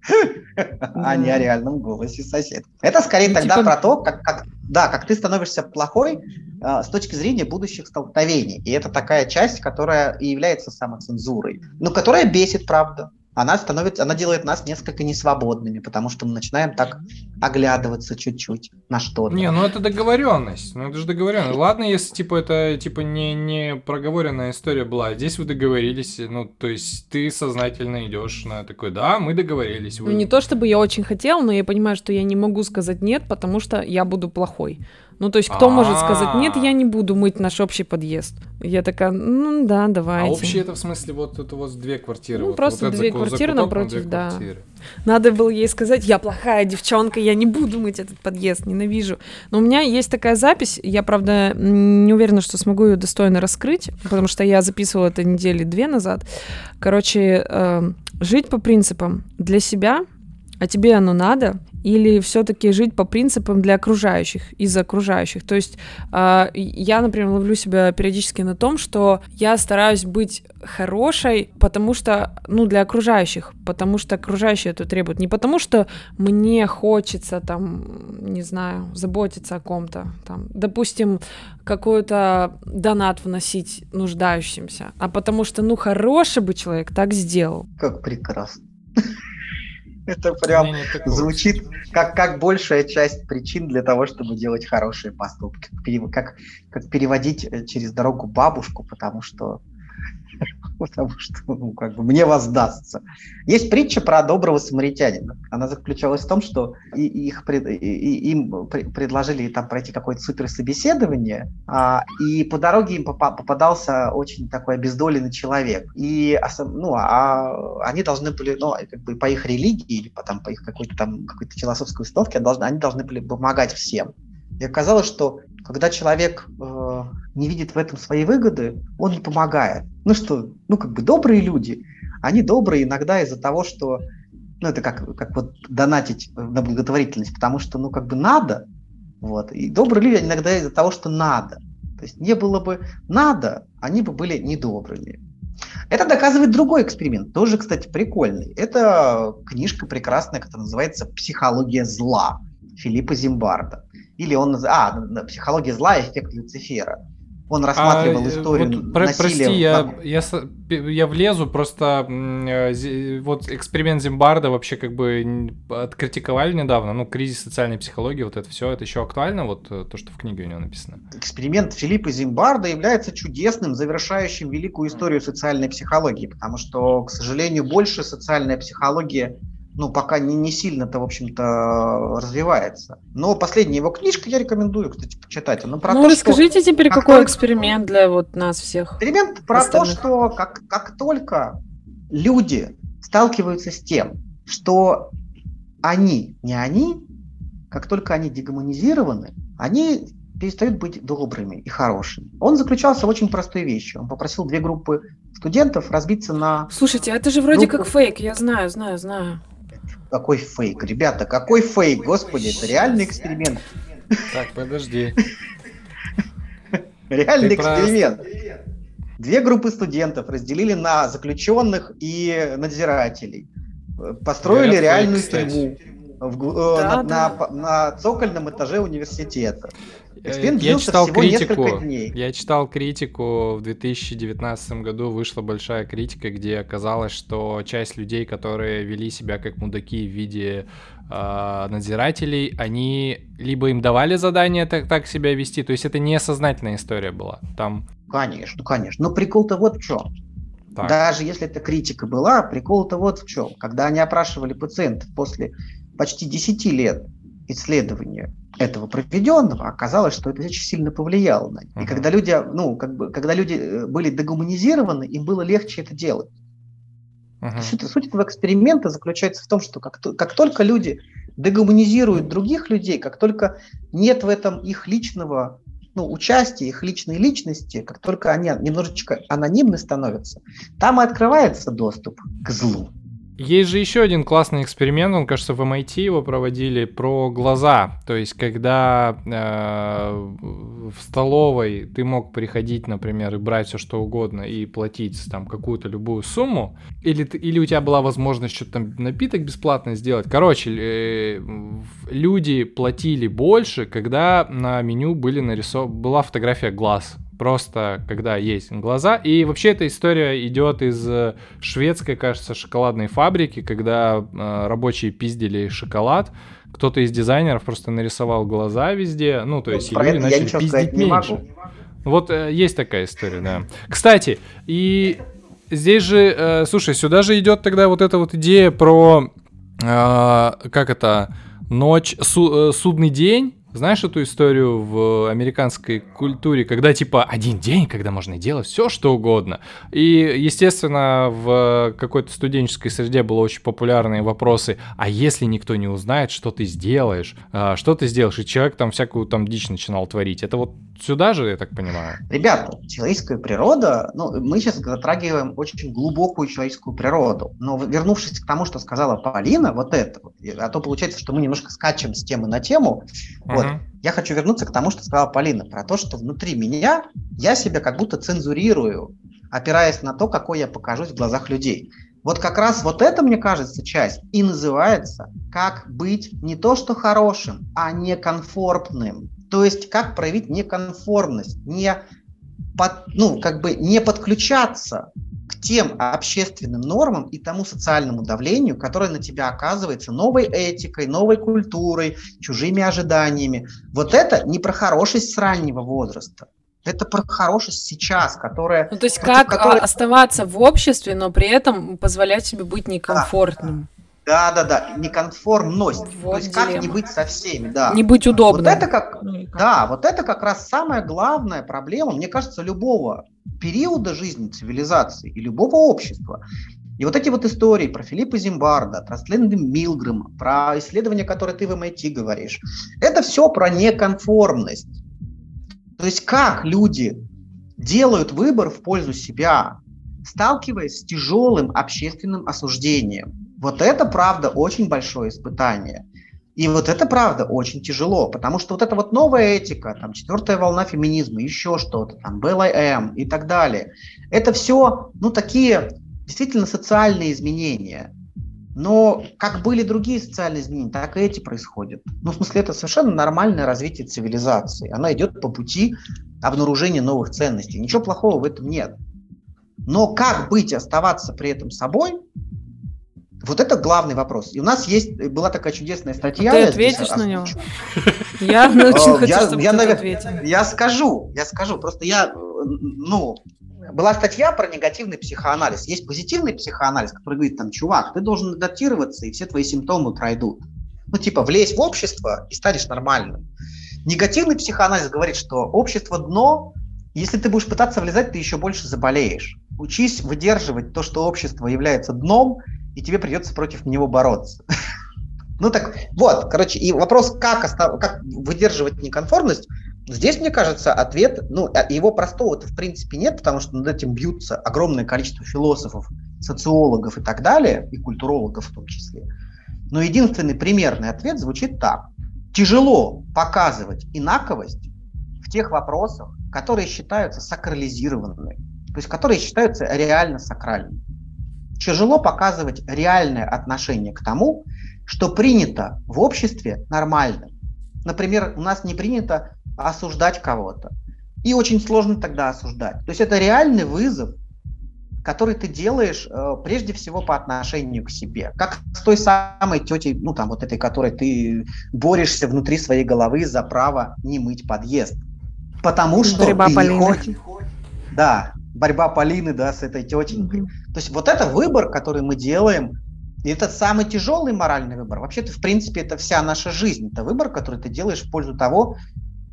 S3: а не о реальном голосе сосед. Это скорее ну, тогда типа про то, как, да, как ты становишься плохой а, с точки зрения будущих столкновений. И это такая часть, которая и является самоцензурой. Но которая бесит, правда. Она становится, она делает нас несколько несвободными, потому что мы начинаем так оглядываться чуть-чуть на что-то.
S1: Не, ну это договоренность. Ну это же договоренность. Ладно, если типа это типа не, не проговоренная история была. Здесь вы договорились, ну то есть ты сознательно идешь на такой, да, мы договорились. Вы...
S2: Ну не то чтобы я очень хотела, но я понимаю, что я не могу сказать нет, потому что я буду плохой. Ну, то есть, кто А-а-а. может сказать, нет, я не буду мыть наш общий подъезд? Я такая, ну да, давайте.
S1: А общий это в смысле вот это вот две квартиры?
S2: Ну,
S1: вот,
S2: просто
S1: вот
S2: две квартиры напротив, да. Квартиры. Надо было ей сказать, я плохая девчонка, я не буду мыть этот подъезд, ненавижу. Но у меня есть такая запись, я, правда, не уверена, что смогу ее достойно раскрыть, потому что я записывала это недели две назад. Короче, э, жить по принципам для себя, а тебе оно надо, или все-таки жить по принципам для окружающих, из окружающих. То есть э, я, например, ловлю себя периодически на том, что я стараюсь быть хорошей, потому что, ну, для окружающих, потому что окружающие это требуют. Не потому что мне хочется там, не знаю, заботиться о ком-то, там, допустим, какой-то донат вносить нуждающимся, а потому что, ну, хороший бы человек так сделал.
S3: Как прекрасно. Это прям звучит как, как большая часть причин для того, чтобы делать хорошие поступки. Как, как переводить э, через дорогу бабушку, потому что потому что ну, как бы мне воздастся. Есть притча про доброго самаритянина. Она заключалась в том, что их, и, им предложили там пройти какое-то суперсобеседование, а, и по дороге им попадался очень такой обездоленный человек. И ну, а они должны были, ну, как бы по их религии или по, там, по их какой-то там какой-то философской установке, они должны были помогать всем. И оказалось, что когда человек э, не видит в этом своей выгоды, он не помогает. Ну что, ну как бы добрые люди, они добрые иногда из-за того, что, ну это как, как вот донатить на благотворительность, потому что, ну как бы надо, вот, и добрые люди иногда из-за того, что надо. То есть не было бы надо, они бы были недобрыми. Это доказывает другой эксперимент, тоже, кстати, прикольный. Это книжка прекрасная, которая называется «Психология зла» Филиппа Зимбарда. Или он... А, «Психология зла. Эффект Люцифера». Он рассматривал а, историю вот, насилия.
S1: Прости, я, я, я влезу, просто э, вот эксперимент Зимбарда вообще как бы откритиковали недавно, ну, кризис социальной психологии, вот это все, это еще актуально, вот э, то, что в книге у него написано?
S3: Эксперимент Филиппа Зимбарда является чудесным, завершающим великую историю социальной психологии, потому что, к сожалению, больше социальная психология ну, пока не, не сильно-то, в общем-то, развивается. Но последняя его книжка я рекомендую, кстати, почитать.
S2: Она про ну, то, расскажите что, теперь, какой только... эксперимент для вот нас всех.
S3: Эксперимент про остальных. то, что как, как только люди сталкиваются с тем, что они не они, как только они дегуманизированы, они перестают быть добрыми и хорошими. Он заключался в очень простой вещи. Он попросил две группы студентов разбиться на...
S2: Слушайте, это же вроде группу... как фейк, я знаю, знаю, знаю.
S3: Какой фейк? Ребята, какой фейк? Господи, это реальный эксперимент.
S1: Так, подожди.
S3: Реальный эксперимент. Две группы студентов разделили на заключенных и надзирателей. Построили реальную тюрьму в, э, да, на, да. На, на цокольном этаже университета.
S1: Эксперимент я читал критику. Я читал критику. В 2019 году вышла большая критика, где оказалось, что часть людей, которые вели себя как мудаки в виде э, надзирателей, они либо им давали задание так, так себя вести, то есть это несознательная история была. Там...
S3: Конечно, конечно. Но прикол-то вот в чем. Так. Даже если эта критика была, прикол-то вот в чем. Когда они опрашивали пациентов после почти 10 лет исследования этого проведенного, оказалось, что это очень сильно повлияло на них. Uh-huh. И когда люди, ну, как бы, когда люди э, были дегуманизированы, им было легче это делать. Uh-huh. Суть, суть этого эксперимента заключается в том, что как, как только люди дегуманизируют других людей, как только нет в этом их личного ну, участия, их личной личности, как только они немножечко анонимны становятся, там и открывается доступ к злу.
S1: Есть же еще один классный эксперимент, он, кажется, в MIT его проводили, про глаза. То есть, когда э, в столовой ты мог приходить, например, и брать все что угодно и платить там какую-то любую сумму, или, или у тебя была возможность что-то там напиток бесплатно сделать. Короче, э, люди платили больше, когда на меню были нарисов... была фотография глаз просто когда есть глаза. И вообще эта история идет из э, шведской, кажется, шоколадной фабрики, когда э, рабочие пиздили шоколад. Кто-то из дизайнеров просто нарисовал глаза везде, ну, то есть
S3: Про люди начали пиздить меньше.
S1: Могу. Вот э, есть такая история, да. Кстати, и здесь же, э, слушай, сюда же идет тогда вот эта вот идея про, э, как это, ночь, су, э, судный день, знаешь эту историю в американской культуре, когда типа один день, когда можно делать все, что угодно. И, естественно, в какой-то студенческой среде было очень популярные вопросы, а если никто не узнает, что ты сделаешь, а, что ты сделаешь, и человек там всякую там дичь начинал творить. Это вот сюда же, я так понимаю?
S3: Ребята, человеческая природа, ну, мы сейчас затрагиваем очень глубокую человеческую природу. Но вернувшись к тому, что сказала Полина, вот это, а то получается, что мы немножко скачем с темы на тему, uh-huh. Вот, я хочу вернуться к тому, что сказала Полина, про то, что внутри меня я себя как будто цензурирую, опираясь на то, какой я покажусь в глазах людей. Вот как раз вот это, мне кажется, часть и называется «Как быть не то что хорошим, а неконформным». То есть как проявить неконформность, не под, ну, как бы не подключаться к тем общественным нормам и тому социальному давлению, которое на тебя оказывается новой этикой, новой культурой, чужими ожиданиями. Вот это не про хорошесть с раннего возраста. Это про хорошесть сейчас, которая...
S2: Ну, то есть как которой... оставаться в обществе, но при этом позволять себе быть некомфортным.
S3: Да. Да, да, неконформность. Вот То есть дилемма. как не быть со всеми, да.
S2: Не быть удобным.
S3: Вот это как, да, вот это как раз самая главная проблема, мне кажется, любого периода жизни цивилизации и любого общества. И вот эти вот истории про Филиппа Зимбарда, про Сленда Милгрэма, про исследования, которые ты в MIT говоришь, это все про неконформность. То есть как люди делают выбор в пользу себя, сталкиваясь с тяжелым общественным осуждением. Вот это, правда, очень большое испытание. И вот это, правда, очень тяжело, потому что вот эта вот новая этика, там, четвертая волна феминизма, еще что-то, там, БЛМ и так далее, это все, ну, такие действительно социальные изменения. Но как были другие социальные изменения, так и эти происходят. Ну, в смысле, это совершенно нормальное развитие цивилизации. Она идет по пути обнаружения новых ценностей. Ничего плохого в этом нет. Но как быть и оставаться при этом собой, вот это главный вопрос. И у нас есть была такая чудесная статья.
S2: Ты ответишь на него? Я очень хочу, чтобы
S3: ты ответил. Я скажу, я скажу. Просто я, ну, была статья про негативный психоанализ. Есть позитивный психоанализ, который говорит, там, чувак, ты должен адаптироваться, и все твои симптомы пройдут. Ну, типа, влезь в общество и станешь нормальным. Негативный психоанализ говорит, что общество дно, если ты будешь пытаться влезать, ты еще больше заболеешь. Учись выдерживать то, что общество является дном, и тебе придется против него бороться. Ну так вот, короче, и вопрос, как, остав... как выдерживать неконформность, здесь, мне кажется, ответ, ну, а его простого-то в принципе нет, потому что над этим бьются огромное количество философов, социологов и так далее, и культурологов в том числе. Но единственный примерный ответ звучит так. Тяжело показывать инаковость в тех вопросах, которые считаются сакрализированными, то есть которые считаются реально сакральными тяжело показывать реальное отношение к тому, что принято в обществе нормально. Например, у нас не принято осуждать кого-то. И очень сложно тогда осуждать. То есть это реальный вызов, который ты делаешь э, прежде всего по отношению к себе. Как с той самой тетей, ну там вот этой, которой ты борешься внутри своей головы за право не мыть подъезд. Потому что Борьба ты не хочешь... Да, борьба Полины, да, с этой тетенькой. Mm-hmm. То есть вот это выбор, который мы делаем, и это самый тяжелый моральный выбор. Вообще-то, в принципе, это вся наша жизнь. Это выбор, который ты делаешь в пользу того,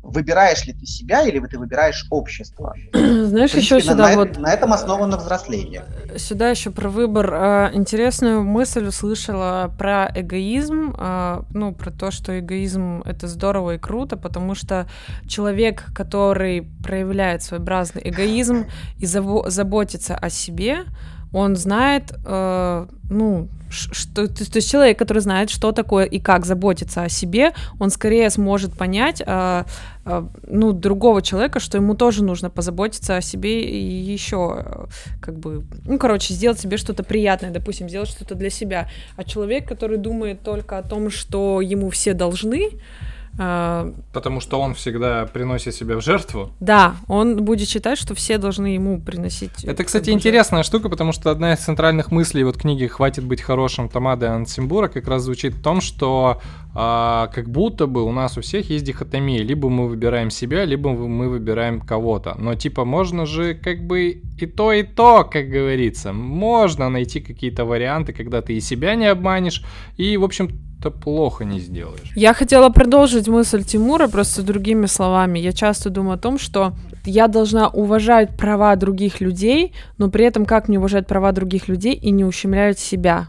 S3: выбираешь ли ты себя или ты выбираешь общество.
S2: Знаешь, принципе, еще сюда
S3: на,
S2: вот...
S3: На этом основано взросление.
S2: Сюда еще про выбор. А, интересную мысль услышала про эгоизм, а, ну, про то, что эгоизм — это здорово и круто, потому что человек, который проявляет своеобразный эгоизм и заботится о себе, он знает, э, ну, что, то, есть человек, который знает, что такое и как заботиться о себе, он скорее сможет понять, э, э, ну, другого человека, что ему тоже нужно позаботиться о себе и еще, э, как бы, ну, короче, сделать себе что-то приятное, допустим, сделать что-то для себя. А человек, который думает только о том, что ему все должны,
S1: Потому что он всегда приносит себя в жертву?
S2: Да, он будет считать, что все должны ему приносить...
S1: Это, кстати, интересная штука, потому что одна из центральных мыслей вот книги «Хватит быть хорошим» Тамады Ансимбура как раз звучит в том, что а, как будто бы у нас у всех есть дихотомия. Либо мы выбираем себя, либо мы выбираем кого-то. Но типа можно же как бы и то, и то, как говорится. Можно найти какие-то варианты, когда ты и себя не обманешь, и, в общем, то плохо не сделаешь.
S2: Я хотела продолжить мысль Тимура просто другими словами. Я часто думаю о том, что я должна уважать права других людей, но при этом как мне уважать права других людей и не ущемлять себя,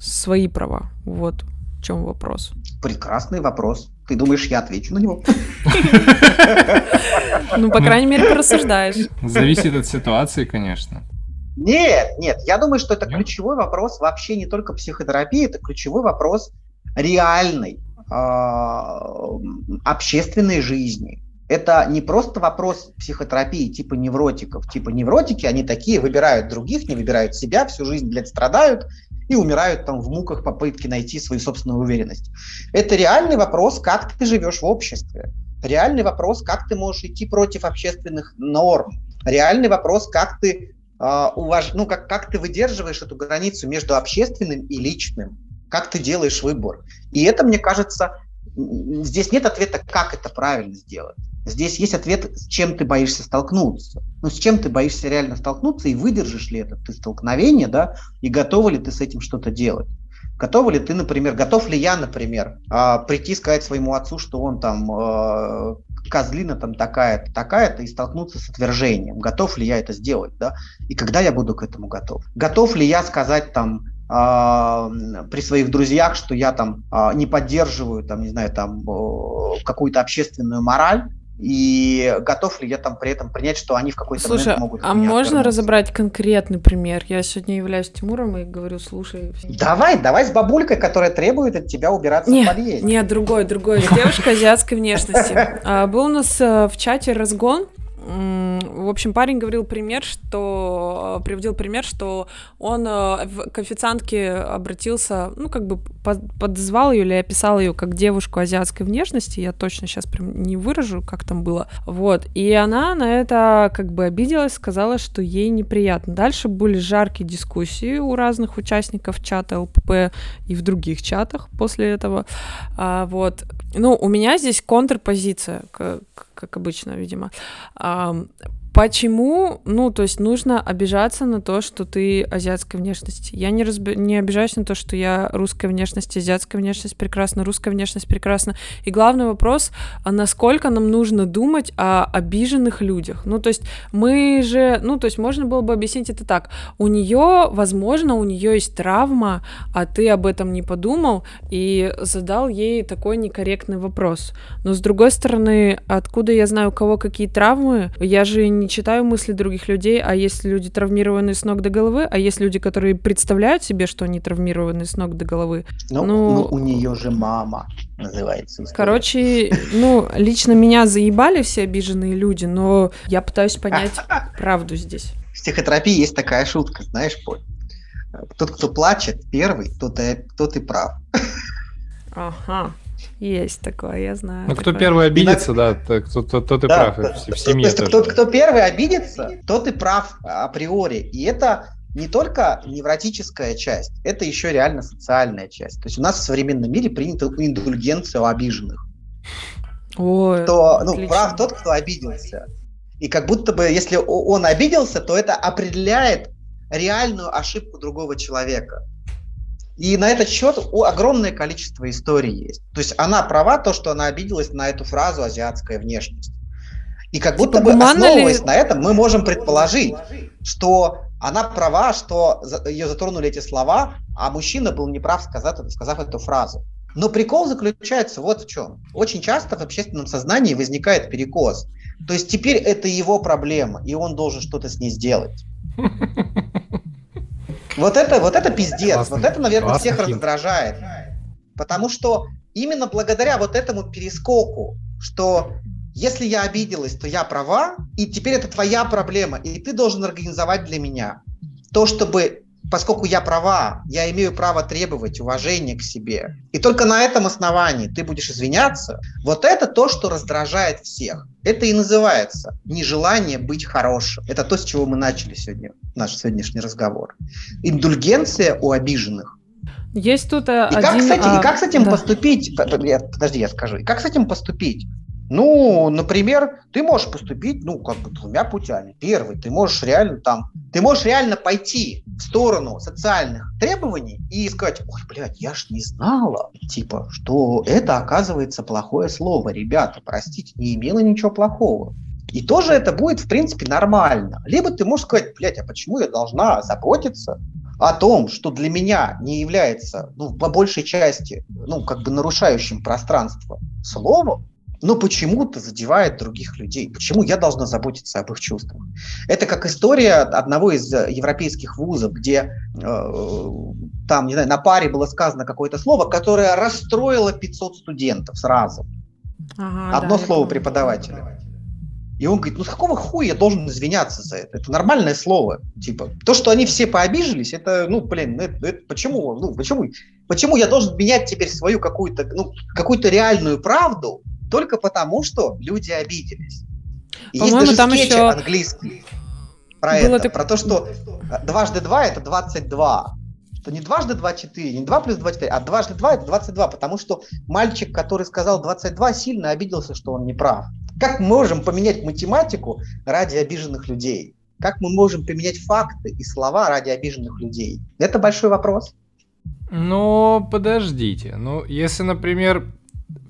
S2: свои права. Вот в чем вопрос.
S3: Прекрасный вопрос. Ты думаешь, я отвечу на него?
S2: Ну, по крайней мере, порассуждаешь.
S1: Зависит от ситуации, конечно.
S3: Нет, нет, я думаю, что это ключевой вопрос вообще не только психотерапии, это ключевой вопрос реальной э, общественной жизни. Это не просто вопрос психотерапии типа невротиков. Типа невротики, они такие, выбирают других, не выбирают себя, всю жизнь, блядь, страдают и умирают там в муках попытки найти свою собственную уверенность. Это реальный вопрос, как ты живешь в обществе. Реальный вопрос, как ты можешь идти против общественных норм. Реальный вопрос, как ты, э, уваж... ну, как, как ты выдерживаешь эту границу между общественным и личным как ты делаешь выбор. И это, мне кажется, здесь нет ответа, как это правильно сделать. Здесь есть ответ, с чем ты боишься столкнуться. Ну, с чем ты боишься реально столкнуться, и выдержишь ли это ты столкновение, да, и готова ли ты с этим что-то делать. Готова ли ты, например, готов ли я, например, а, прийти сказать своему отцу, что он там а, козлина там такая-то, такая-то, и столкнуться с отвержением. Готов ли я это сделать, да? И когда я буду к этому готов? Готов ли я сказать там, при своих друзьях, что я там а, не поддерживаю, там, не знаю, там какую-то общественную мораль, и готов ли я там при этом принять, что они в какой-то
S2: слушай, момент могут... а можно разобрать конкретный пример? Я сегодня являюсь Тимуром и говорю, слушай...
S3: Давай, давай с бабулькой, которая требует от тебя убираться
S2: нет,
S3: в подъезде.
S2: Нет, другой, другой. Девушка азиатской внешности. А, был у нас э, в чате разгон, в общем, парень говорил пример, что приводил пример, что он э, к официантке обратился, ну, как бы подозвал ее или описал ее как девушку азиатской внешности. Я точно сейчас прям не выражу, как там было. Вот. И она на это как бы обиделась, сказала, что ей неприятно. Дальше были жаркие дискуссии у разных участников чата ЛПП и в других чатах после этого. А, вот. Ну, у меня здесь контрпозиция, как, как обычно, видимо. Почему? Ну, то есть нужно обижаться на то, что ты азиатской внешности. Я не, разби... не обижаюсь на то, что я русской внешности, азиатская внешность прекрасна, русская внешность прекрасна. И главный вопрос, а насколько нам нужно думать о обиженных людях? Ну, то есть мы же, ну, то есть можно было бы объяснить это так. У нее, возможно, у нее есть травма, а ты об этом не подумал и задал ей такой некорректный вопрос. Но с другой стороны, откуда я знаю, у кого какие травмы? Я же не не читаю мысли других людей, а есть люди травмированные с ног до головы, а есть люди, которые представляют себе, что они травмированы с ног до головы.
S3: Ну, ну, ну у нее же мама называется.
S2: История. Короче, ну, лично меня заебали все обиженные люди, но я пытаюсь понять правду здесь.
S3: В стихотерапии есть такая шутка, знаешь, Поль. Тот, кто плачет первый, тот и, тот и прав.
S2: Ага. Есть такое, я знаю.
S1: Ну, кто первый обидится, да, тот, тот, тот и да, прав. В семье
S3: то, кто, кто первый обидится, тот и прав априори. И это не только невротическая часть, это еще реально социальная часть. То есть у нас в современном мире принята индульгенция у обиженных.
S2: Ой,
S3: кто, ну, прав тот, кто обиделся. И как будто бы, если он обиделся, то это определяет реальную ошибку другого человека. И на этот счет огромное количество историй есть. То есть она права, то, что она обиделась на эту фразу «азиатская внешность». И как будто типа, бы, основываясь ли... на этом, мы можем предположить, что она права, что ее затронули эти слова, а мужчина был неправ, сказав, сказав эту фразу. Но прикол заключается вот в чем. Очень часто в общественном сознании возникает перекос. То есть теперь это его проблема, и он должен что-то с ней сделать. Вот это, вот это пиздец. Классный, вот это, наверное, всех фильм. раздражает. Потому что именно благодаря вот этому перескоку, что если я обиделась, то я права, и теперь это твоя проблема, и ты должен организовать для меня то, чтобы поскольку я права, я имею право требовать уважения к себе, и только на этом основании ты будешь извиняться, вот это то, что раздражает всех. Это и называется нежелание быть хорошим. Это то, с чего мы начали сегодня наш сегодняшний разговор. Индульгенция у обиженных.
S2: Есть тут и
S3: один... Как, кстати, а... И как с этим да. поступить? Подожди, я скажу. И как с этим поступить? Ну, например, ты можешь поступить, ну, как бы двумя путями. Первый, ты можешь реально там, ты можешь реально пойти в сторону социальных требований и сказать, ой, блядь, я ж не знала, типа, что это оказывается плохое слово. Ребята, простите, не имело ничего плохого. И тоже это будет, в принципе, нормально. Либо ты можешь сказать, блядь, а почему я должна заботиться о том, что для меня не является, ну, по большей части, ну, как бы нарушающим пространство словом, но почему-то задевает других людей. Почему я должна заботиться об их чувствах? Это как история одного из э, европейских вузов, где э, там, не знаю, на паре было сказано какое-то слово, которое расстроило 500 студентов сразу. Ага, Одно да, слово преподавателя. И он говорит, ну с какого хуя я должен извиняться за это? Это нормальное слово. Типа, то, что они все пообижились, это, ну, блин, это, это почему, ну, почему, почему я должен менять теперь свою какую-то, ну, какую-то реальную правду только потому, что люди обиделись. И есть даже там скетч еще... английский про Было это, так... про то, что дважды два это 22 что не дважды 2 4, не 2 плюс 2 4, а дважды 2 это 22, потому что мальчик, который сказал 22, сильно обиделся, что он не прав. Как мы можем поменять математику ради обиженных людей? Как мы можем поменять факты и слова ради обиженных людей? Это большой вопрос.
S1: Но подождите, ну если, например,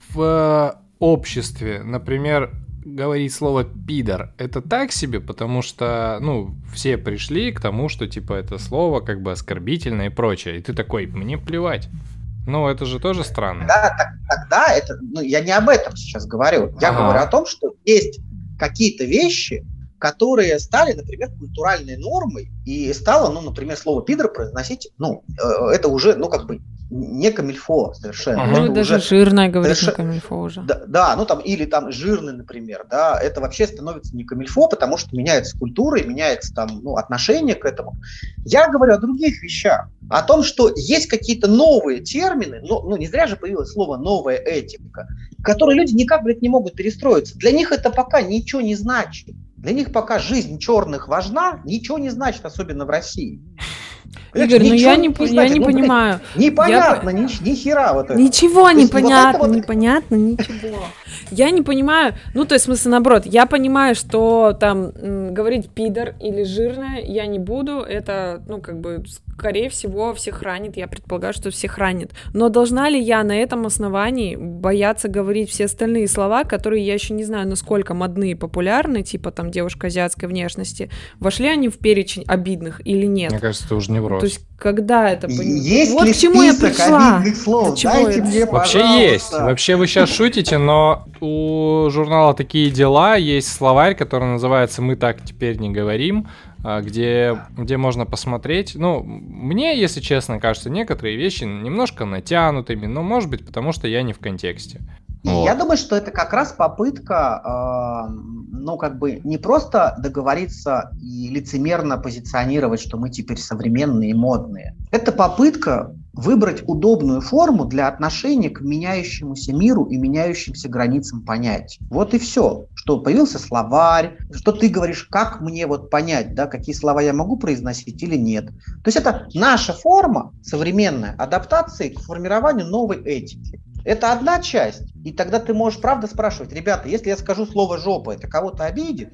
S1: в обществе, например, говорить слово пидор, это так себе, потому что, ну, все пришли к тому, что, типа, это слово как бы оскорбительное и прочее. И ты такой, мне плевать. Ну, это же тоже странно.
S3: Да, так, тогда это, ну, я не об этом сейчас говорю. Я ага. говорю о том, что есть какие-то вещи, которые стали, например, культуральной нормой, и стало, ну, например, слово пидор произносить, ну, э, это уже, ну, как бы не камильфо совершенно.
S2: Ага. Ну, даже уже жирное говорит совершенно... не камильфо уже.
S3: Да, да, ну там, или там жирный, например, да, это вообще становится не камильфо, потому что меняется культура и меняется там, ну, отношение к этому. Я говорю о других вещах, о том, что есть какие-то новые термины, но, ну, не зря же появилось слово «новая этика», которые люди никак, блядь, не могут перестроиться. Для них это пока ничего не значит. Для них пока жизнь черных важна, ничего не значит, особенно в России.
S2: Игорь, ну я не, не я не ну, понимаю.
S3: Непонятно, я... ни, ни хера вот это.
S2: Ничего не понятно, вот вот... непонятно, ничего. Я не понимаю, ну то есть в смысле наоборот, я понимаю, что там м, говорить пидор или жирное я не буду, это, ну как бы, скорее всего, всех ранит, я предполагаю, что всех ранит. Но должна ли я на этом основании бояться говорить все остальные слова, которые я еще не знаю, насколько модны и популярны, типа там девушка азиатской внешности, вошли они в перечень обидных или нет?
S1: Мне кажется, это уже не вопрос.
S2: То есть, когда это
S3: Есть вот ли к чему я пришла? обидных слов? Дайте
S1: это? мне, Вообще есть. Вообще вы сейчас шутите, но у журнала «Такие дела» есть словарь, который называется «Мы так теперь не говорим», где, где можно посмотреть. Ну, мне, если честно, кажется, некоторые вещи немножко натянутыми, но может быть, потому что я не в контексте.
S3: Вот. Я думаю, что это как раз попытка, э, ну, как бы не просто договориться и лицемерно позиционировать, что мы теперь современные и модные. Это попытка выбрать удобную форму для отношения к меняющемуся миру и меняющимся границам понятий. Вот и все. Что появился словарь, что ты говоришь, как мне вот понять, да, какие слова я могу произносить или нет. То есть это наша форма, современная, адаптации к формированию новой этики. Это одна часть. И тогда ты можешь правда спрашивать, ребята, если я скажу слово жопа, это кого-то обидит?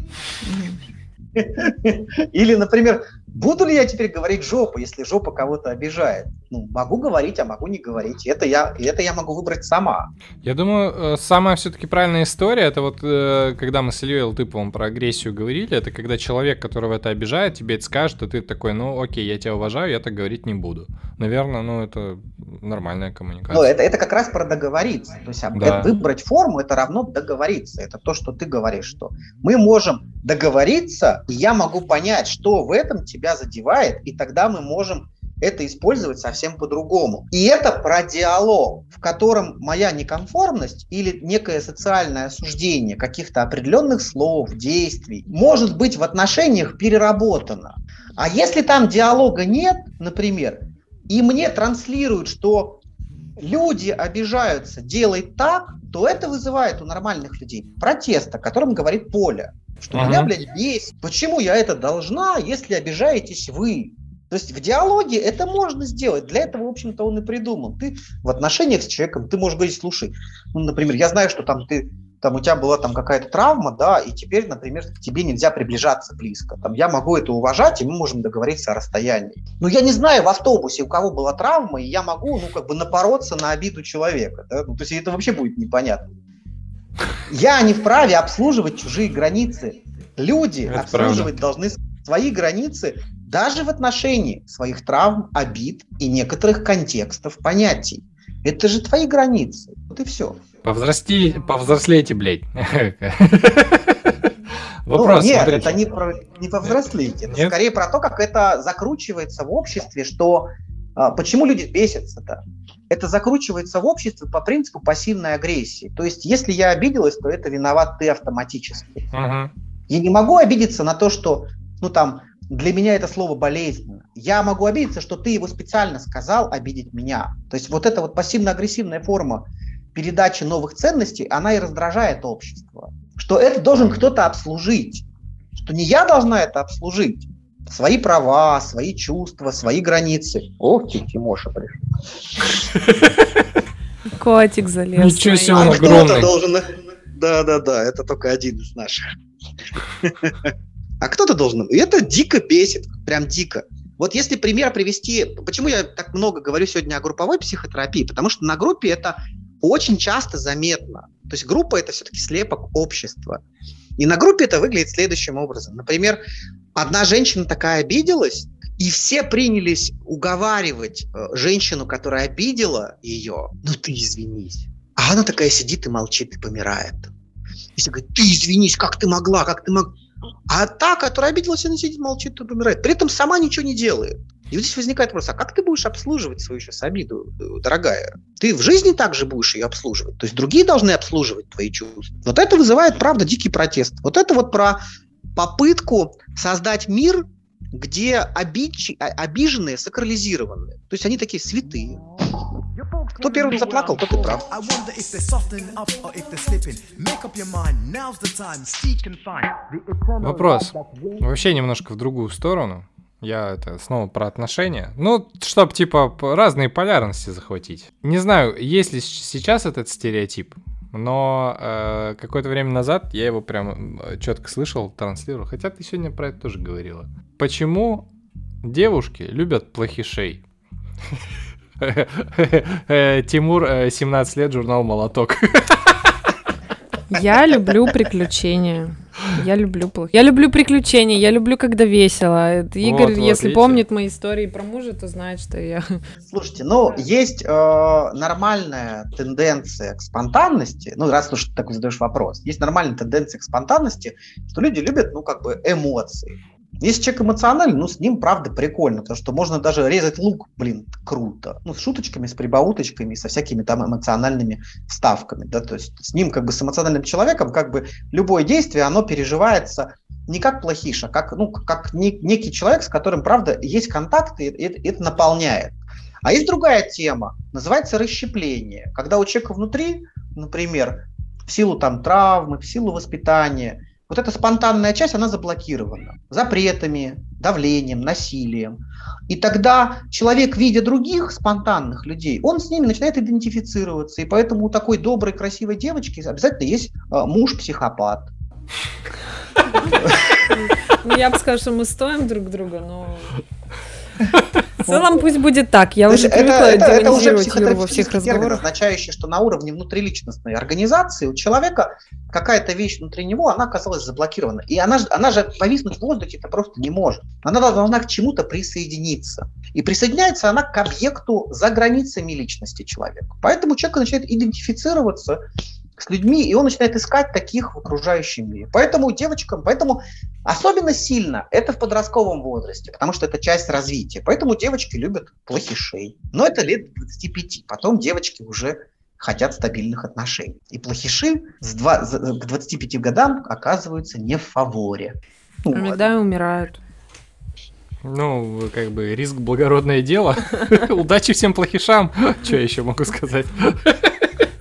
S3: Или, например, буду ли я теперь говорить жопа, если жопа кого-то обижает? Ну, могу говорить, а могу не говорить. Это я, это я могу выбрать сама.
S1: Я думаю, э, самая все-таки правильная история, это вот э, когда мы с Ильей Лтыповым про агрессию говорили, это когда человек, которого это обижает, тебе это скажет, а ты такой, ну окей, я тебя уважаю, я так говорить не буду. Наверное, ну это нормальная коммуникация. Ну,
S3: это, это как раз про договориться. То есть да. выбрать форму, это равно договориться. Это то, что ты говоришь, что мы можем договориться, и я могу понять, что в этом тебя задевает, и тогда мы можем это использовать совсем по-другому. И это про диалог, в котором моя неконформность или некое социальное осуждение каких-то определенных слов, действий может быть в отношениях переработано. А если там диалога нет, например, и мне транслируют, что люди обижаются, делай так, то это вызывает у нормальных людей протест, о котором говорит Поля. Что uh-huh. меня, блядь, бесит. Почему я это должна, если обижаетесь вы? То есть в диалоге это можно сделать. Для этого, в общем-то, он и придумал. Ты в отношениях с человеком, ты можешь говорить, слушай, ну, например, я знаю, что там ты там у тебя была там какая-то травма, да, и теперь, например, к тебе нельзя приближаться близко. Там я могу это уважать, и мы можем договориться о расстоянии. Но я не знаю в автобусе, у кого была травма, и я могу, ну, как бы напороться на обиду человека. Да? Ну, то есть это вообще будет непонятно. Я не вправе обслуживать чужие границы. Люди Это обслуживать правда. должны свои границы даже в отношении своих травм, обид и некоторых контекстов, понятий. Это же твои границы. Вот и все.
S1: Повзрасти, повзрослейте, блядь.
S3: Вопрос, ну, нет, смотрите. это не, про, не повзрослейте. Это скорее про то, как это закручивается в обществе, что а, почему люди бесятся-то? Это закручивается в обществе по принципу пассивной агрессии. То есть, если я обиделась, то это виноват ты автоматически. Угу. Я не могу обидеться на то, что, ну там, для меня это слово болезненно. Я могу обидеться, что ты его специально сказал обидеть меня. То есть вот эта вот пассивно-агрессивная форма передачи новых ценностей, она и раздражает общество. Что это должен кто-то обслужить. Что не я должна это обслужить, свои права, свои чувства, свои границы. Ох, Тимоша пришел.
S2: Котик залез.
S1: Ничего себе, он а огромный.
S3: Должен... Да, да, да, это только один из наших. А кто-то должен... И это дико бесит, прям дико. Вот если пример привести, почему я так много говорю сегодня о групповой психотерапии, потому что на группе это очень часто заметно. То есть группа это все-таки слепок общества. И на группе это выглядит следующим образом. Например, одна женщина такая обиделась, и все принялись уговаривать э, женщину, которая обидела ее, ну ты извинись. А она такая сидит и молчит, и помирает. И все говорят, ты извинись, как ты могла, как ты могла. А та, которая обиделась, она сидит, молчит и помирает. При этом сама ничего не делает. И вот здесь возникает вопрос, а как ты будешь обслуживать свою сейчас обиду, э, дорогая? Ты в жизни также будешь ее обслуживать? То есть другие должны обслуживать твои чувства. Вот это вызывает, правда, дикий протест. Вот это вот про попытку создать мир, где обидчи, а, обиженные сакрализированы. То есть они такие святые. Кто первым заплакал, тот и прав.
S1: Вопрос. Вообще немножко в другую сторону. Я это снова про отношения. Ну, чтобы типа разные полярности захватить. Не знаю, есть ли сейчас этот стереотип, но э, какое-то время назад я его прям четко слышал, транслировал. Хотя ты сегодня про это тоже говорила. Почему девушки любят плохишей? Тимур, 17 лет, журнал «Молоток».
S2: Я люблю приключения. Я люблю плохо. Я люблю приключения, я люблю, когда весело. Игорь, вот, если видите? помнит мои истории про мужа, то знает, что я...
S3: Слушайте, ну, есть э, нормальная тенденция к спонтанности. Ну, раз уж ты такой задаешь вопрос. Есть нормальная тенденция к спонтанности, что люди любят, ну, как бы эмоции. Если человек эмоциональный, ну, с ним, правда, прикольно, потому что можно даже резать лук, блин, круто. Ну, с шуточками, с прибауточками, со всякими там эмоциональными вставками, да, то есть с ним, как бы, с эмоциональным человеком, как бы, любое действие, оно переживается не как плохиша, как, ну, как не, некий человек, с которым, правда, есть контакт, и это, это наполняет. А есть другая тема, называется расщепление, когда у человека внутри, например, в силу там травмы, в силу воспитания – вот эта спонтанная часть, она заблокирована запретами, давлением, насилием. И тогда человек, видя других спонтанных людей, он с ними начинает идентифицироваться. И поэтому у такой доброй, красивой девочки обязательно есть э, муж-психопат.
S2: Ну, я бы сказала, что мы стоим друг друга, но... В целом пусть будет так. Я уже привыкла это, это уже во всех разговорах.
S3: означающий, что на уровне внутриличностной организации у человека какая-то вещь внутри него, она оказалась заблокирована. И она, она же повиснуть в воздухе это просто не может. Она должна к чему-то присоединиться. И присоединяется она к объекту за границами личности человека. Поэтому человек начинает идентифицироваться с людьми, и он начинает искать таких в окружающем мире. Поэтому девочкам, поэтому особенно сильно это в подростковом возрасте, потому что это часть развития. Поэтому девочки любят плохишей. Но это лет 25. Потом девочки уже хотят стабильных отношений. И плохиши с 2, к 25 годам оказываются не в фаворе.
S2: Иногда вот. умирают.
S1: Ну, как бы риск благородное дело. Удачи всем плохишам. Что я еще могу сказать?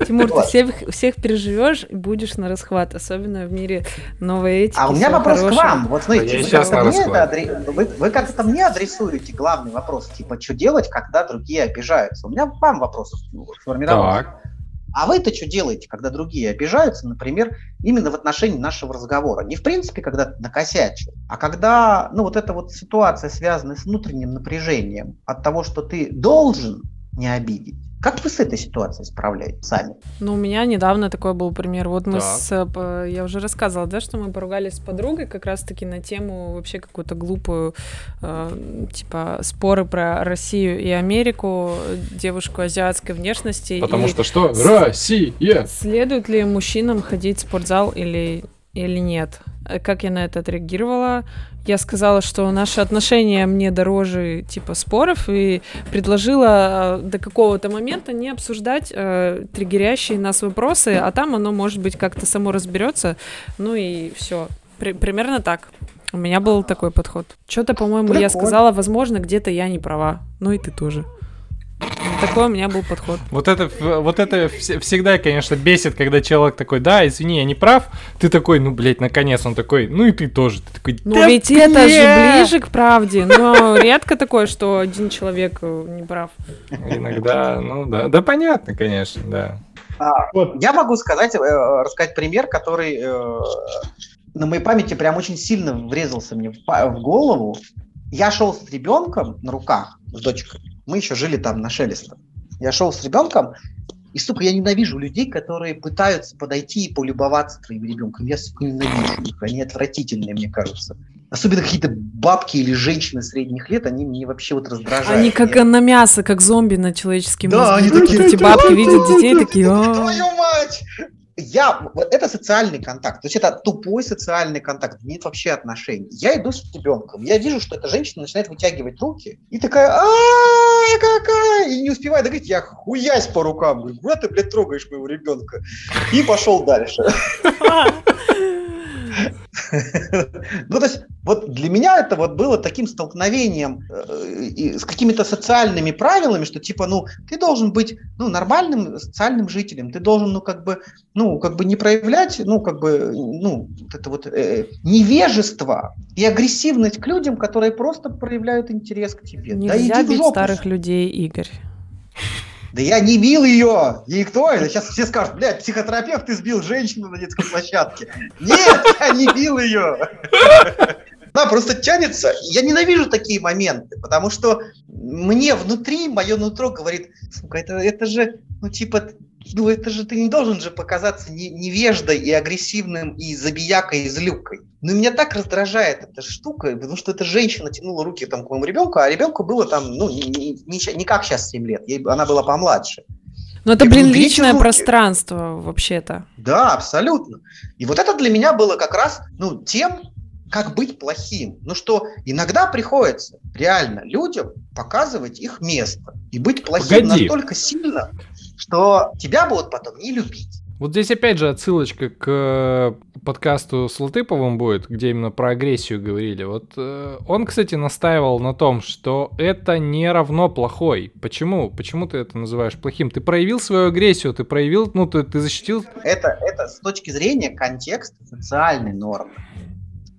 S2: Тимур, ты всех, всех переживешь и будешь на расхват, особенно в мире новой этики.
S3: А у меня вопрос хорошего. к вам. Вот смотрите, вы как-то, мне это, вы, вы как-то мне адресуете главный вопрос, типа, что делать, когда другие обижаются. У меня к вам вопрос сформировался. Так. А вы-то что делаете, когда другие обижаются, например, именно в отношении нашего разговора? Не в принципе, когда ты накосячил, а когда, ну, вот эта вот ситуация, связанная с внутренним напряжением от того, что ты должен не обидеть, как вы с этой ситуацией справляетесь сами?
S2: Ну, у меня недавно такой был пример. Вот мы да. с... Я уже рассказывала, да, что мы поругались с подругой как раз-таки на тему вообще какую-то глупую, э, типа, споры про Россию и Америку, девушку азиатской внешности.
S1: Потому
S2: и
S1: что что? Россия!
S2: Следует ли мужчинам ходить в спортзал или, или нет? Как я на это отреагировала? я сказала, что наши отношения мне дороже типа споров и предложила э, до какого-то момента не обсуждать э, триггерящие нас вопросы, а там оно может быть как-то само разберется, ну и все. При- примерно так. У меня был такой подход. Что-то, по-моему, я сказала, возможно, где-то я не права. Ну и ты тоже. Такой у меня был подход.
S1: Вот это, вот это всегда, конечно, бесит, когда человек такой, да, извини, я не прав. Ты такой, ну, блядь, наконец. Он такой, ну и ты тоже. Ты такой,
S2: ну, ведь блядь! это же ближе к правде. Но редко такое, что один человек э, не прав.
S1: Иногда, ну да. Да понятно, конечно, да.
S3: А, вот. Я могу сказать, э, рассказать пример, который э, на моей памяти прям очень сильно врезался мне в, в голову. Я шел с ребенком на руках, с дочкой, мы еще жили там на Шелестов. Я шел с ребенком, и, сука, я ненавижу людей, которые пытаются подойти и полюбоваться твоим ребенком. Я, сука, ненавижу их. Они отвратительные, мне кажется. Особенно какие-то бабки или женщины средних лет, они мне вообще вот раздражают.
S2: Они как
S3: я...
S2: на мясо, как зомби на человеческий мозг.
S3: Да, они
S2: такие, эти бабки видят детей, такие...
S3: Твою мать! Я, вот это социальный контакт, то есть это тупой социальный контакт, нет вообще отношений. Я иду с ребенком, я вижу, что эта женщина начинает вытягивать руки, и такая, а какая, и не успевает договорить, я хуясь по рукам, говорю, куда ты, блядь, трогаешь моего ребенка? И пошел дальше. Ну, то есть, вот для меня это вот было таким столкновением э, с какими-то социальными правилами, что типа, ну, ты должен быть, ну, нормальным социальным жителем, ты должен, ну, как бы, ну, как бы не проявлять, ну, как бы, ну, это вот э, невежество и агрессивность к людям, которые просто проявляют интерес к тебе.
S2: Нельзя да бить старых людей, Игорь.
S3: Да я не бил ее! И кто это? Сейчас все скажут, блядь, психотерапевт, ты сбил женщину на детской площадке. Нет, я не бил ее! Да, просто тянется. Я ненавижу такие моменты, потому что мне внутри, мое нутро говорит, сука, это, это же, ну, типа, ну, это же ты не должен же показаться не, невеждой и агрессивным, и забиякой, и злюкой. Но меня так раздражает эта штука, потому что эта женщина тянула руки там, к моему ребенку, а ребенку было там, ну, не, не, не, как сейчас 7 лет, ей, она была помладше.
S2: Ну, это, блин, личное руки. пространство вообще-то.
S3: Да, абсолютно. И вот это для меня было как раз, ну, тем, как быть плохим. Ну что, иногда приходится реально людям показывать их место и быть плохим Погоди. настолько сильно, что тебя будут потом не любить.
S1: Вот здесь опять же отсылочка к э, подкасту с Латыповым будет, где именно про агрессию говорили. Вот э, он, кстати, настаивал на том, что это не равно плохой. Почему? Почему ты это называешь плохим? Ты проявил свою агрессию, ты проявил, ну, ты, ты защитил...
S3: Это, это с точки зрения контекста социальной нормы.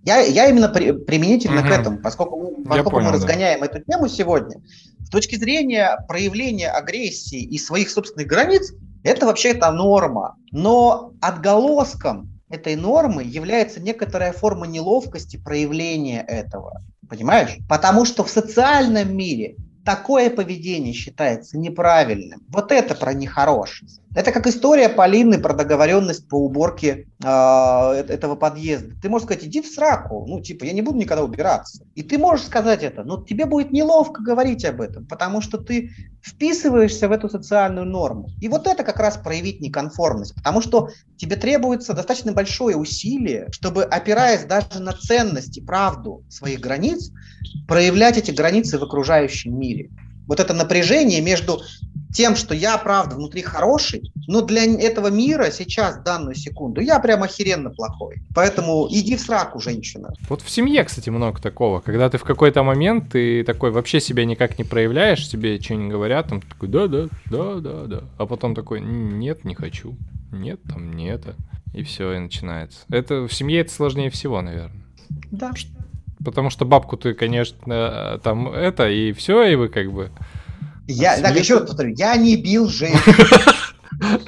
S3: Я, я именно при, применительно угу. к этому, поскольку, поскольку понял, мы разгоняем да. эту тему сегодня, с точки зрения проявления агрессии и своих собственных границ, это вообще это норма. Но отголоском этой нормы является некоторая форма неловкости проявления этого. Понимаешь? Потому что в социальном мире такое поведение считается неправильным. Вот это про нехорошесть. Это как история Полины про договоренность по уборке э, этого подъезда. Ты можешь сказать, иди в сраку, ну, типа, я не буду никогда убираться. И ты можешь сказать это, но тебе будет неловко говорить об этом, потому что ты вписываешься в эту социальную норму. И вот это как раз проявить неконформность, потому что тебе требуется достаточно большое усилие, чтобы, опираясь даже на ценности, правду своих границ, проявлять эти границы в окружающем мире. Вот это напряжение между тем, что я, правда, внутри хороший, но для этого мира сейчас, данную секунду, я прям охеренно плохой. Поэтому иди в сраку, женщина.
S1: Вот в семье, кстати, много такого. Когда ты в какой-то момент, ты такой вообще себя никак не проявляешь, тебе что-нибудь говорят, там такой, да-да, да-да, да. А потом такой, нет, не хочу. Нет, там не это. И все, и начинается. Это в семье это сложнее всего, наверное.
S3: Да.
S1: Потому что бабку ты, конечно, там это, и все, и вы как бы
S3: я, так, еще раз повторю, я не бил женщин.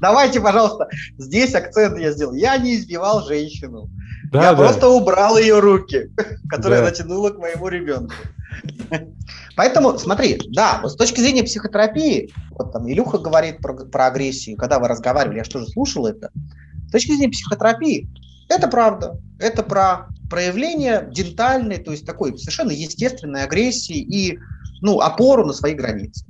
S3: Давайте, пожалуйста, здесь акцент я сделал. Я не избивал женщину. Да, я да. просто убрал ее руки, которые да. натянула к моему ребенку. Поэтому, смотри, да, вот с точки зрения психотерапии, вот там Илюха говорит про, про агрессию, когда вы разговаривали, я что же слушал это. С точки зрения психотерапии, это правда. Это про проявление дентальной, то есть такой совершенно естественной агрессии и ну, опору на свои границы.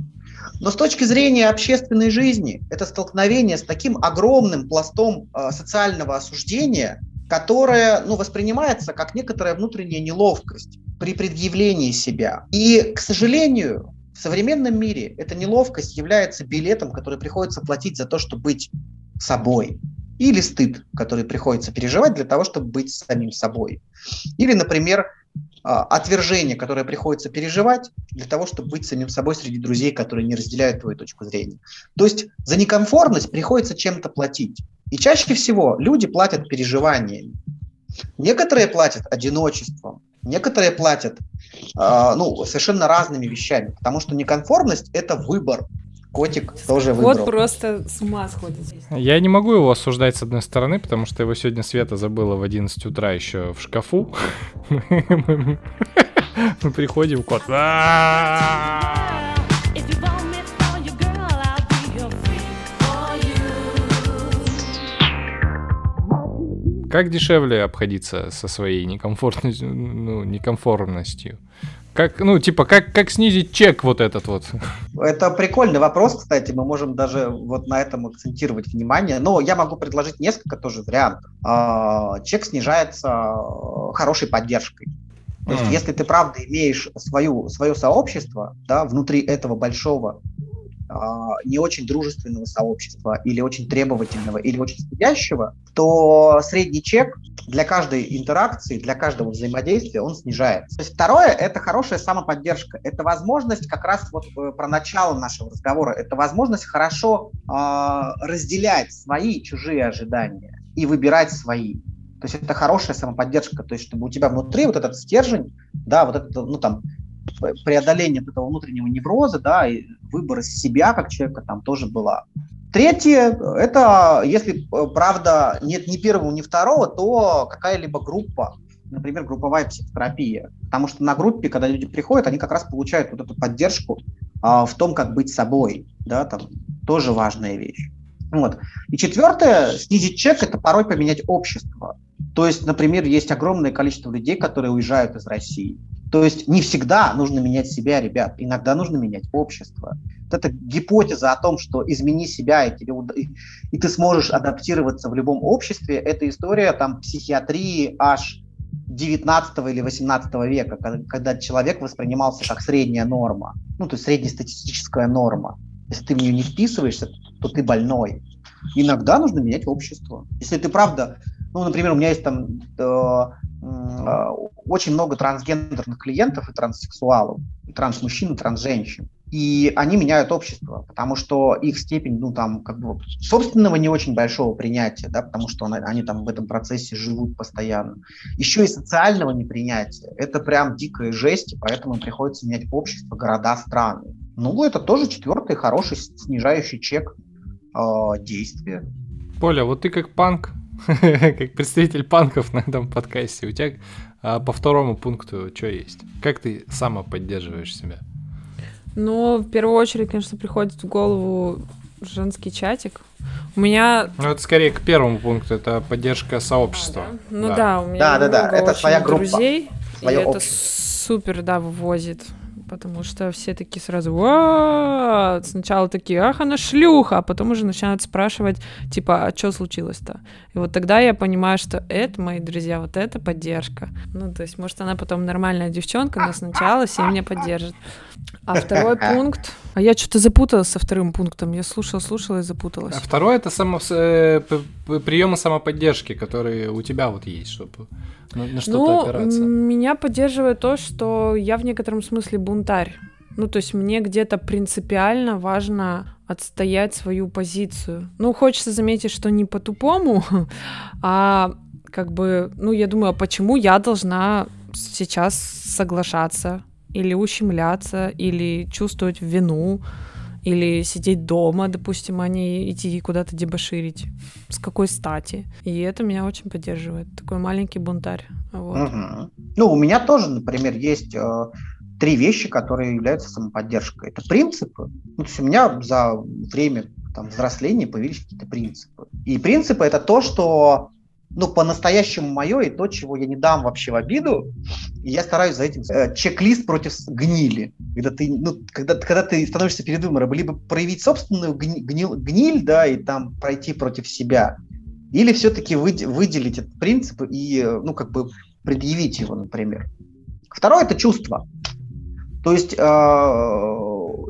S3: Но с точки зрения общественной жизни, это столкновение с таким огромным пластом э, социального осуждения, которое ну, воспринимается как некоторая внутренняя неловкость при предъявлении себя. И, к сожалению, в современном мире эта неловкость является билетом, который приходится платить за то, чтобы быть собой. Или стыд, который приходится переживать для того, чтобы быть самим собой. Или, например, отвержение, которое приходится переживать для того, чтобы быть самим собой среди друзей, которые не разделяют твою точку зрения. То есть за некомфортность приходится чем-то платить. И чаще всего люди платят переживаниями. Некоторые платят одиночеством, некоторые платят э, ну, совершенно разными вещами, потому что неконформность – это выбор, Котик тоже выбрал.
S2: Вот просто с ума сходит.
S1: Я не могу его осуждать с одной стороны, потому что его сегодня Света забыла в 11 утра еще в шкафу. Мы приходим, кот. Как дешевле обходиться со своей некомфортностью, ну, некомфортностью? Как, ну, типа, как, как снизить чек вот этот вот?
S3: Это прикольный вопрос, кстати, мы можем даже вот на этом акцентировать внимание, но я могу предложить несколько тоже вариантов. А, чек снижается хорошей поддержкой. То есть, mm. если ты правда имеешь свою, свое сообщество, да, внутри этого большого не очень дружественного сообщества или очень требовательного или очень стыдящего, то средний чек для каждой интеракции, для каждого взаимодействия он снижается. То есть второе – это хорошая самоподдержка. Это возможность как раз вот э, про начало нашего разговора. Это возможность хорошо э, разделять свои и чужие ожидания и выбирать свои. То есть это хорошая самоподдержка, то есть чтобы у тебя внутри вот этот стержень, да, вот это, ну там, преодоление этого внутреннего невроза, да, и выбор себя как человека там тоже была. Третье, это если, э, правда, нет ни первого, ни второго, то какая-либо группа, например, групповая психотерапия. Потому что на группе, когда люди приходят, они как раз получают вот эту поддержку а, в том, как быть собой. Да, там тоже важная вещь. Вот. И четвертое, снизить чек – это порой поменять общество. То есть, например, есть огромное количество людей, которые уезжают из России. То есть не всегда нужно менять себя, ребят, иногда нужно менять общество. Вот эта гипотеза о том, что измени себя, и, тебе, и ты сможешь адаптироваться в любом обществе, это история там психиатрии аж 19 или 18 века, когда, человек воспринимался как средняя норма, ну, то есть среднестатистическая норма. Если ты в нее не вписываешься, то ты больной. Иногда нужно менять общество. Если ты правда, ну, например, у меня есть там э, очень много трансгендерных клиентов и транссексуалов, и трансмужчин, и трансженщин. И они меняют общество, потому что их степень, ну, там, как бы, собственного не очень большого принятия, да, потому что они, они там в этом процессе живут постоянно. Еще и социального непринятия. Это прям дикая жесть, и поэтому им приходится менять общество, города, страны. Ну, это тоже четвертый хороший снижающий чек э, действия.
S1: Поля, вот ты как панк, как представитель панков на этом подкасте, у тебя а по второму пункту что есть? Как ты сама поддерживаешь себя?
S2: Ну, в первую очередь, конечно, приходит в голову женский чатик. У меня...
S1: Ну, это скорее к первому пункту, это поддержка сообщества.
S2: А, да? Ну да. да, у меня
S3: да, да, да, это своя группа.
S2: друзей, и общество. это супер, да, вывозит потому что все такие сразу Ва! сначала такие, ах, она шлюха, а потом уже начинают спрашивать, типа, а что случилось-то? И вот тогда я понимаю, что это, мои друзья, вот это поддержка. Ну, то есть, может, она потом нормальная девчонка, но сначала все меня поддержат. А второй пункт... А я что-то запуталась со вторым пунктом. Я слушала, слушала и запуталась. А
S1: второй это само, э, приемы самоподдержки, которые у тебя вот есть, чтобы на, на что-то
S2: ну,
S1: опираться.
S2: Меня поддерживает то, что я в некотором смысле бунтарь. Ну, то есть мне где-то принципиально важно отстоять свою позицию. Ну, хочется заметить, что не по-тупому, а как бы, ну, я думаю, а почему я должна сейчас соглашаться или ущемляться, или чувствовать вину, или сидеть дома, допустим, а не идти куда-то дебоширить. С какой стати? И это меня очень поддерживает. Такой маленький бунтарь. Вот.
S3: Угу. Ну, у меня тоже, например, есть э, три вещи, которые являются самоподдержкой. Это принципы. Ну, то есть у меня за время там, взросления появились какие-то принципы. И принципы это то, что ну, по-настоящему мое и то, чего я не дам вообще в обиду. И я стараюсь за этим э, чек-лист против гнили. Когда ты, ну, когда, когда ты становишься перед выбором, либо проявить собственную гни, гниль, гниль, да, и там пройти против себя, или все-таки выделить этот принцип и, ну, как бы предъявить его, например. Второе – это чувство. То есть, э,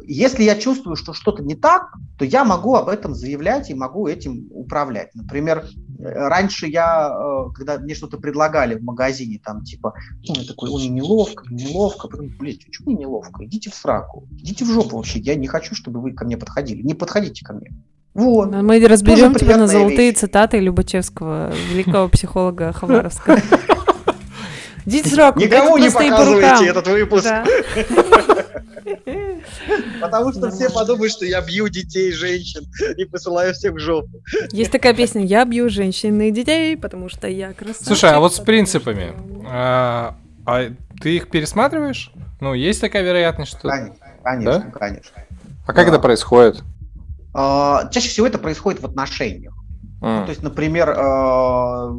S3: если я чувствую, что что-то не так, то я могу об этом заявлять и могу этим управлять. Например, раньше я, э, когда мне что-то предлагали в магазине, там типа, ну, я такой, ой, неловко, неловко, потом, блядь, почему мне неловко? Идите в сраку, идите в жопу вообще, я не хочу, чтобы вы ко мне подходили, не подходите ко мне.
S2: Вот. Мы разберем тебя на золотые вещь. цитаты Любачевского, великого психолога Хабаровска.
S3: Идите в сраку, Никому не показывайте этот выпуск. Потому что все подумают, что я бью детей, женщин и посылаю всех в жопу.
S2: Есть такая песня «Я бью женщин и детей, потому что я красавчик».
S1: Слушай, а вот с принципами, а, а ты их пересматриваешь? Ну, есть такая вероятность, что...
S3: Конечно, конечно, да? конечно.
S1: А как да. это происходит?
S3: А, чаще всего это происходит в отношениях. Mm. То есть, например, а,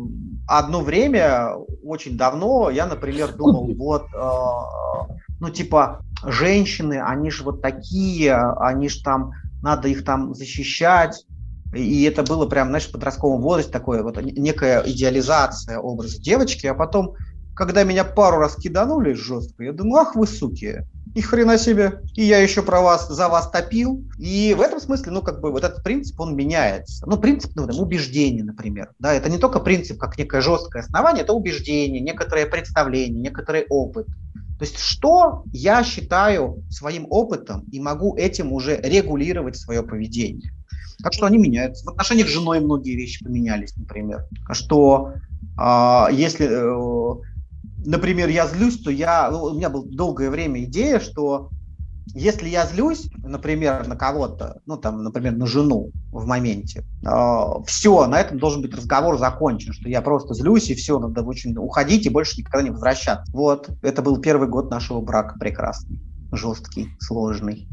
S3: одно время, очень давно, я, например, думал, вот, а, ну, типа, женщины, они же вот такие, они же там, надо их там защищать. И это было прям, знаешь, в подростковом возрасте такое вот некая идеализация образа девочки, а потом, когда меня пару раз киданули жестко, я думаю, ах вы суки, и хрена себе, и я еще про вас, за вас топил. И в этом смысле, ну, как бы вот этот принцип, он меняется. Ну, принцип, ну, там, убеждение, например. Да, это не только принцип как некое жесткое основание, это убеждение, некоторое представление, некоторый опыт. То есть что я считаю своим опытом и могу этим уже регулировать свое поведение. Так что они меняются. В отношениях с женой многие вещи поменялись, например. Что э, если, э, например, я злюсь, то я, ну, у меня была долгое время идея, что если я злюсь, например, на кого-то, ну там, например, на жену в моменте, э, а, все, на этом должен быть разговор закончен, что я просто злюсь и все, надо очень уходить и больше никогда не возвращаться. Вот, это был первый год нашего брака прекрасный, жесткий, сложный.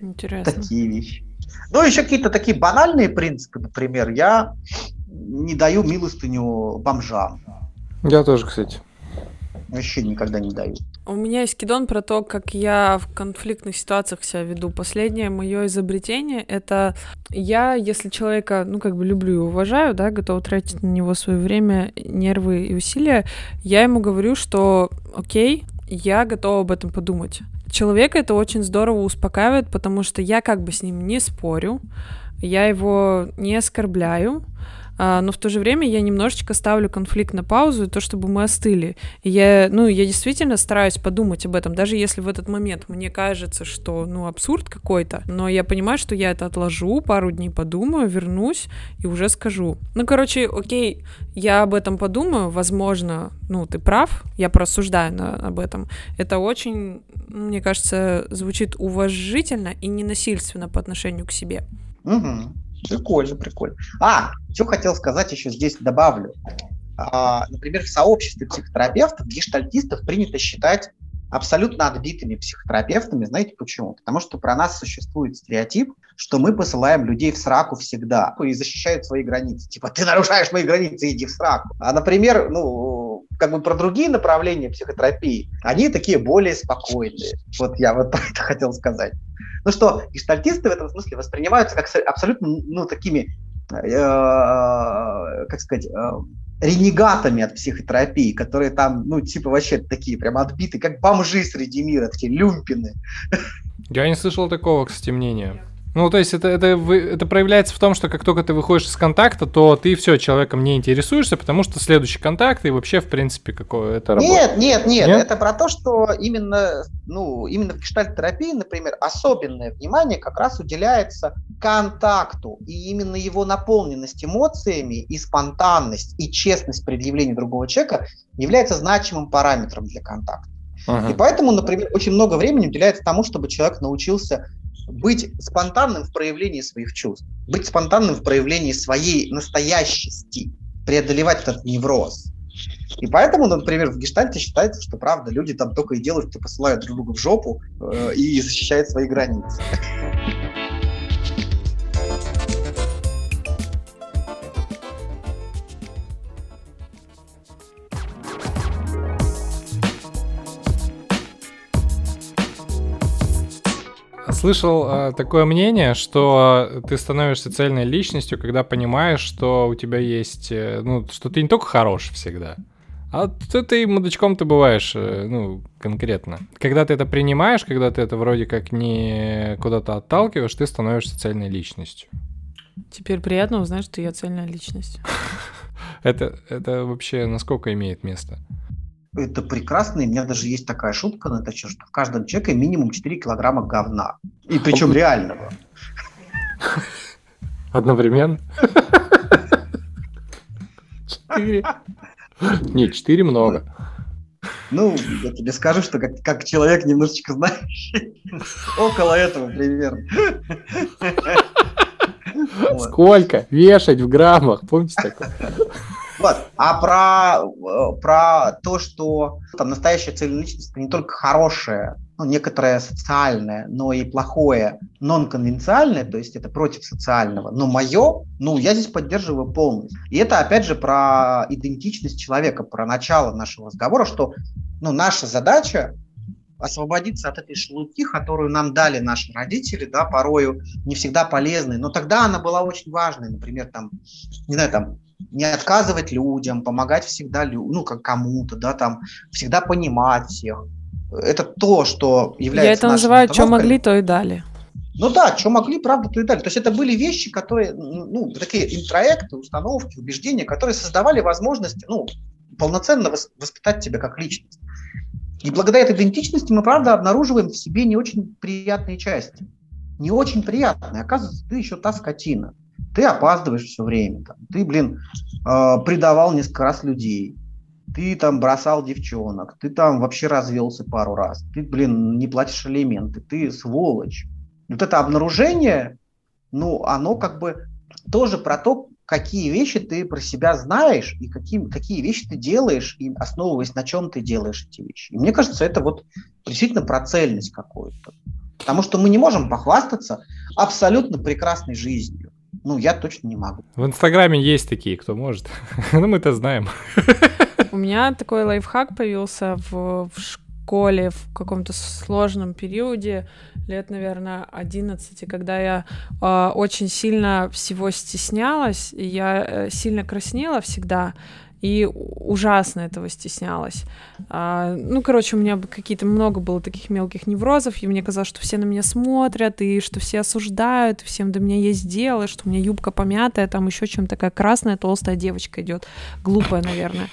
S2: Интересно.
S3: Такие вещи. Ну, еще какие-то такие банальные принципы, например, я не даю милостыню бомжам.
S1: Я тоже, кстати.
S3: Вообще никогда не даю.
S2: У меня есть кидон про то, как я в конфликтных ситуациях себя веду. Последнее мое изобретение — это я, если человека, ну, как бы люблю и уважаю, да, готова тратить на него свое время, нервы и усилия, я ему говорю, что окей, я готова об этом подумать. Человека это очень здорово успокаивает, потому что я как бы с ним не спорю, я его не оскорбляю, а, но в то же время я немножечко ставлю конфликт на паузу, то, чтобы мы остыли. И я, ну, я действительно стараюсь подумать об этом, даже если в этот момент мне кажется, что, ну, абсурд какой-то, но я понимаю, что я это отложу, пару дней подумаю, вернусь и уже скажу. Ну, короче, окей, я об этом подумаю, возможно, ну, ты прав, я порассуждаю на, об этом. Это очень, мне кажется, звучит уважительно и ненасильственно по отношению к себе.
S3: Угу. Прикольно, прикольно. А, что хотел сказать еще здесь добавлю. А, например, в сообществе психотерапевтов, гештальтистов принято считать абсолютно отбитыми психотерапевтами. Знаете почему? Потому что про нас существует стереотип, что мы посылаем людей в сраку всегда и защищают свои границы. Типа, ты нарушаешь мои границы, иди в сраку. А, например, ну, как бы про другие направления психотерапии, они такие более спокойные. Вот я вот это хотел сказать. Ну что, гештальтисты в этом смысле воспринимаются как абсолютно, ну, такими, э, как сказать, э, ренегатами от психотерапии, которые там, ну, типа, вообще такие прям отбиты, как бомжи среди мира, такие люмпины.
S1: Я не слышал такого, кстати, мнения. Ну, то есть это, это, это проявляется в том, что как только ты выходишь из контакта, то ты все, человеком не интересуешься, потому что следующий контакт и вообще, в принципе, какое это
S3: работа. Нет, нет, нет, нет, это про то, что именно, ну, именно в гештальт-терапии, например, особенное внимание как раз уделяется контакту, и именно его наполненность эмоциями и спонтанность, и честность предъявления другого человека является значимым параметром для контакта. Ага. И поэтому, например, очень много времени уделяется тому, чтобы человек научился быть спонтанным в проявлении своих чувств, быть спонтанным в проявлении своей настоящести, преодолевать этот невроз. И поэтому, например, в гештальте считается, что правда, люди там только и делают, что посылают друг друга в жопу э, и защищают свои границы.
S1: Слышал э, такое мнение, что ты становишься цельной личностью, когда понимаешь, что у тебя есть, э, ну, что ты не только хорош всегда, а ты, ты мудачком ты бываешь, э, ну, конкретно. Когда ты это принимаешь, когда ты это вроде как не куда-то отталкиваешь, ты становишься цельной личностью.
S2: Теперь приятно узнать, что я цельная личность.
S1: Это, это вообще насколько имеет место?
S3: Это прекрасно, и у меня даже есть такая шутка на это, что в каждом человеке минимум 4 килограмма говна. И причем реального.
S1: Одновременно? Четыре. Не, четыре много.
S3: Ну, я тебе скажу, что как, как человек немножечко знающий, около этого примерно.
S1: Сколько? Вешать в граммах, помните такое?
S3: Вот. А про, э, про то, что там настоящая цель личности не только хорошее, ну, некоторое социальное, но и плохое, нон-конвенциальное, то есть это против социального, но мое, ну, я здесь поддерживаю полностью. И это, опять же, про идентичность человека, про начало нашего разговора, что ну, наша задача освободиться от этой шелухи, которую нам дали наши родители, да, порою не всегда полезной, но тогда она была очень важной, например, там, не знаю, там, не отказывать людям, помогать всегда, ну, как кому-то, да, там, всегда понимать всех. Это то, что является...
S2: Я это называю, что могли, то и дали.
S3: Ну да, что могли, правда, то и дали. То есть это были вещи, которые, ну, такие интроекты, установки, убеждения, которые создавали возможность, ну, полноценно воспитать тебя как личность. И благодаря этой идентичности мы, правда, обнаруживаем в себе не очень приятные части. Не очень приятные. Оказывается, ты еще та скотина ты опаздываешь все время, там, ты, блин, э, предавал несколько раз людей, ты там бросал девчонок, ты там вообще развелся пару раз, ты, блин, не платишь элементы, ты сволочь. Вот это обнаружение, ну, оно как бы тоже про то, какие вещи ты про себя знаешь и какие, какие вещи ты делаешь, и основываясь на чем ты делаешь эти вещи. И мне кажется, это вот действительно про цельность какую-то. Потому что мы не можем похвастаться абсолютно прекрасной жизнью. Ну, я точно не могу.
S1: В Инстаграме есть такие, кто может. ну, мы это знаем.
S2: У меня такой лайфхак появился в, в школе в каком-то сложном периоде, лет, наверное, 11, когда я э, очень сильно всего стеснялась, и я э, сильно краснела всегда, и ужасно этого стеснялась. А, ну, короче, у меня какие-то много было таких мелких неврозов, и мне казалось, что все на меня смотрят, и что все осуждают, всем до меня есть дело, что у меня юбка помятая, там еще чем-то такая красная, толстая девочка идет, глупая, наверное.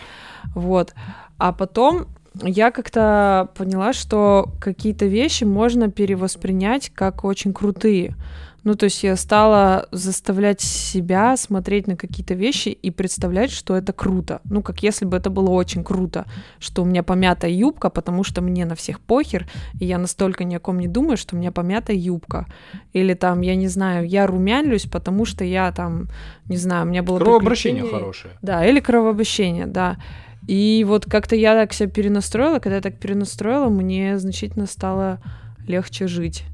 S2: Вот. А потом я как-то поняла, что какие-то вещи можно перевоспринять как очень крутые. Ну, то есть я стала заставлять себя смотреть на какие-то вещи и представлять, что это круто. Ну, как если бы это было очень круто, что у меня помятая юбка, потому что мне на всех похер, и я настолько ни о ком не думаю, что у меня помятая юбка. Или там, я не знаю, я румянлюсь, потому что я там, не знаю, у меня было
S1: Кровообращение хорошее.
S2: Да, или кровообращение, да. И вот как-то я так себя перенастроила, когда я так перенастроила, мне значительно стало легче жить.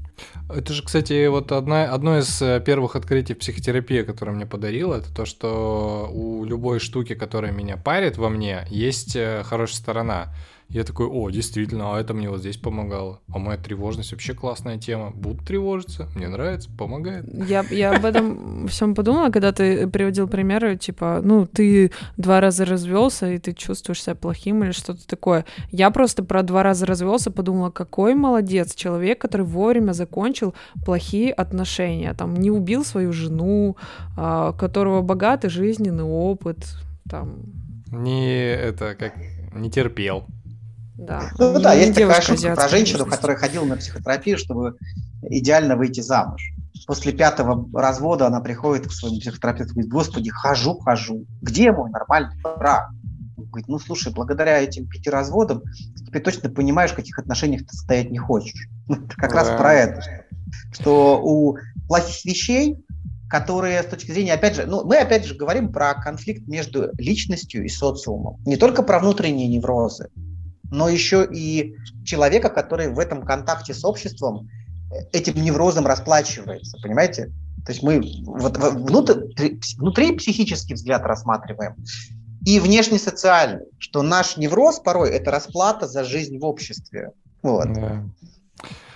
S1: Это же, кстати, вот одна, одно из э, первых открытий психотерапии, которое мне подарило, это то, что у любой штуки, которая меня парит во мне, есть э, хорошая сторона. Я такой, о, действительно, а это мне вот здесь помогало. А моя тревожность вообще классная тема. Буду тревожиться, мне нравится, помогает.
S2: Я, я об этом всем подумала, когда ты приводил примеры, типа, ну, ты два раза развелся, и ты чувствуешь себя плохим или что-то такое. Я просто про два раза развелся подумала, какой молодец человек, который вовремя закончил плохие отношения. Там не убил свою жену, а, которого богатый жизненный опыт. Там.
S1: Не это как не терпел.
S2: Да.
S3: Ну да, есть такая шутка про женщину, которая ходила на психотерапию, чтобы идеально выйти замуж. После пятого развода она приходит к своему психотерапевту и говорит, господи, хожу, хожу. Где мой нормальный брак? Он говорит, ну слушай, благодаря этим пяти разводам ты теперь точно понимаешь, в каких отношениях ты стоять не хочешь. Ну, это как да. раз про это. Что у плохих вещей которые с точки зрения, опять же, ну, мы опять же говорим про конфликт между личностью и социумом. Не только про внутренние неврозы, но еще и человека, который в этом контакте с обществом э, этим неврозом расплачивается, понимаете? То есть мы вот внутри, внутри психический взгляд рассматриваем и внешне социальный, что наш невроз порой это расплата за жизнь в обществе. Вот. Да.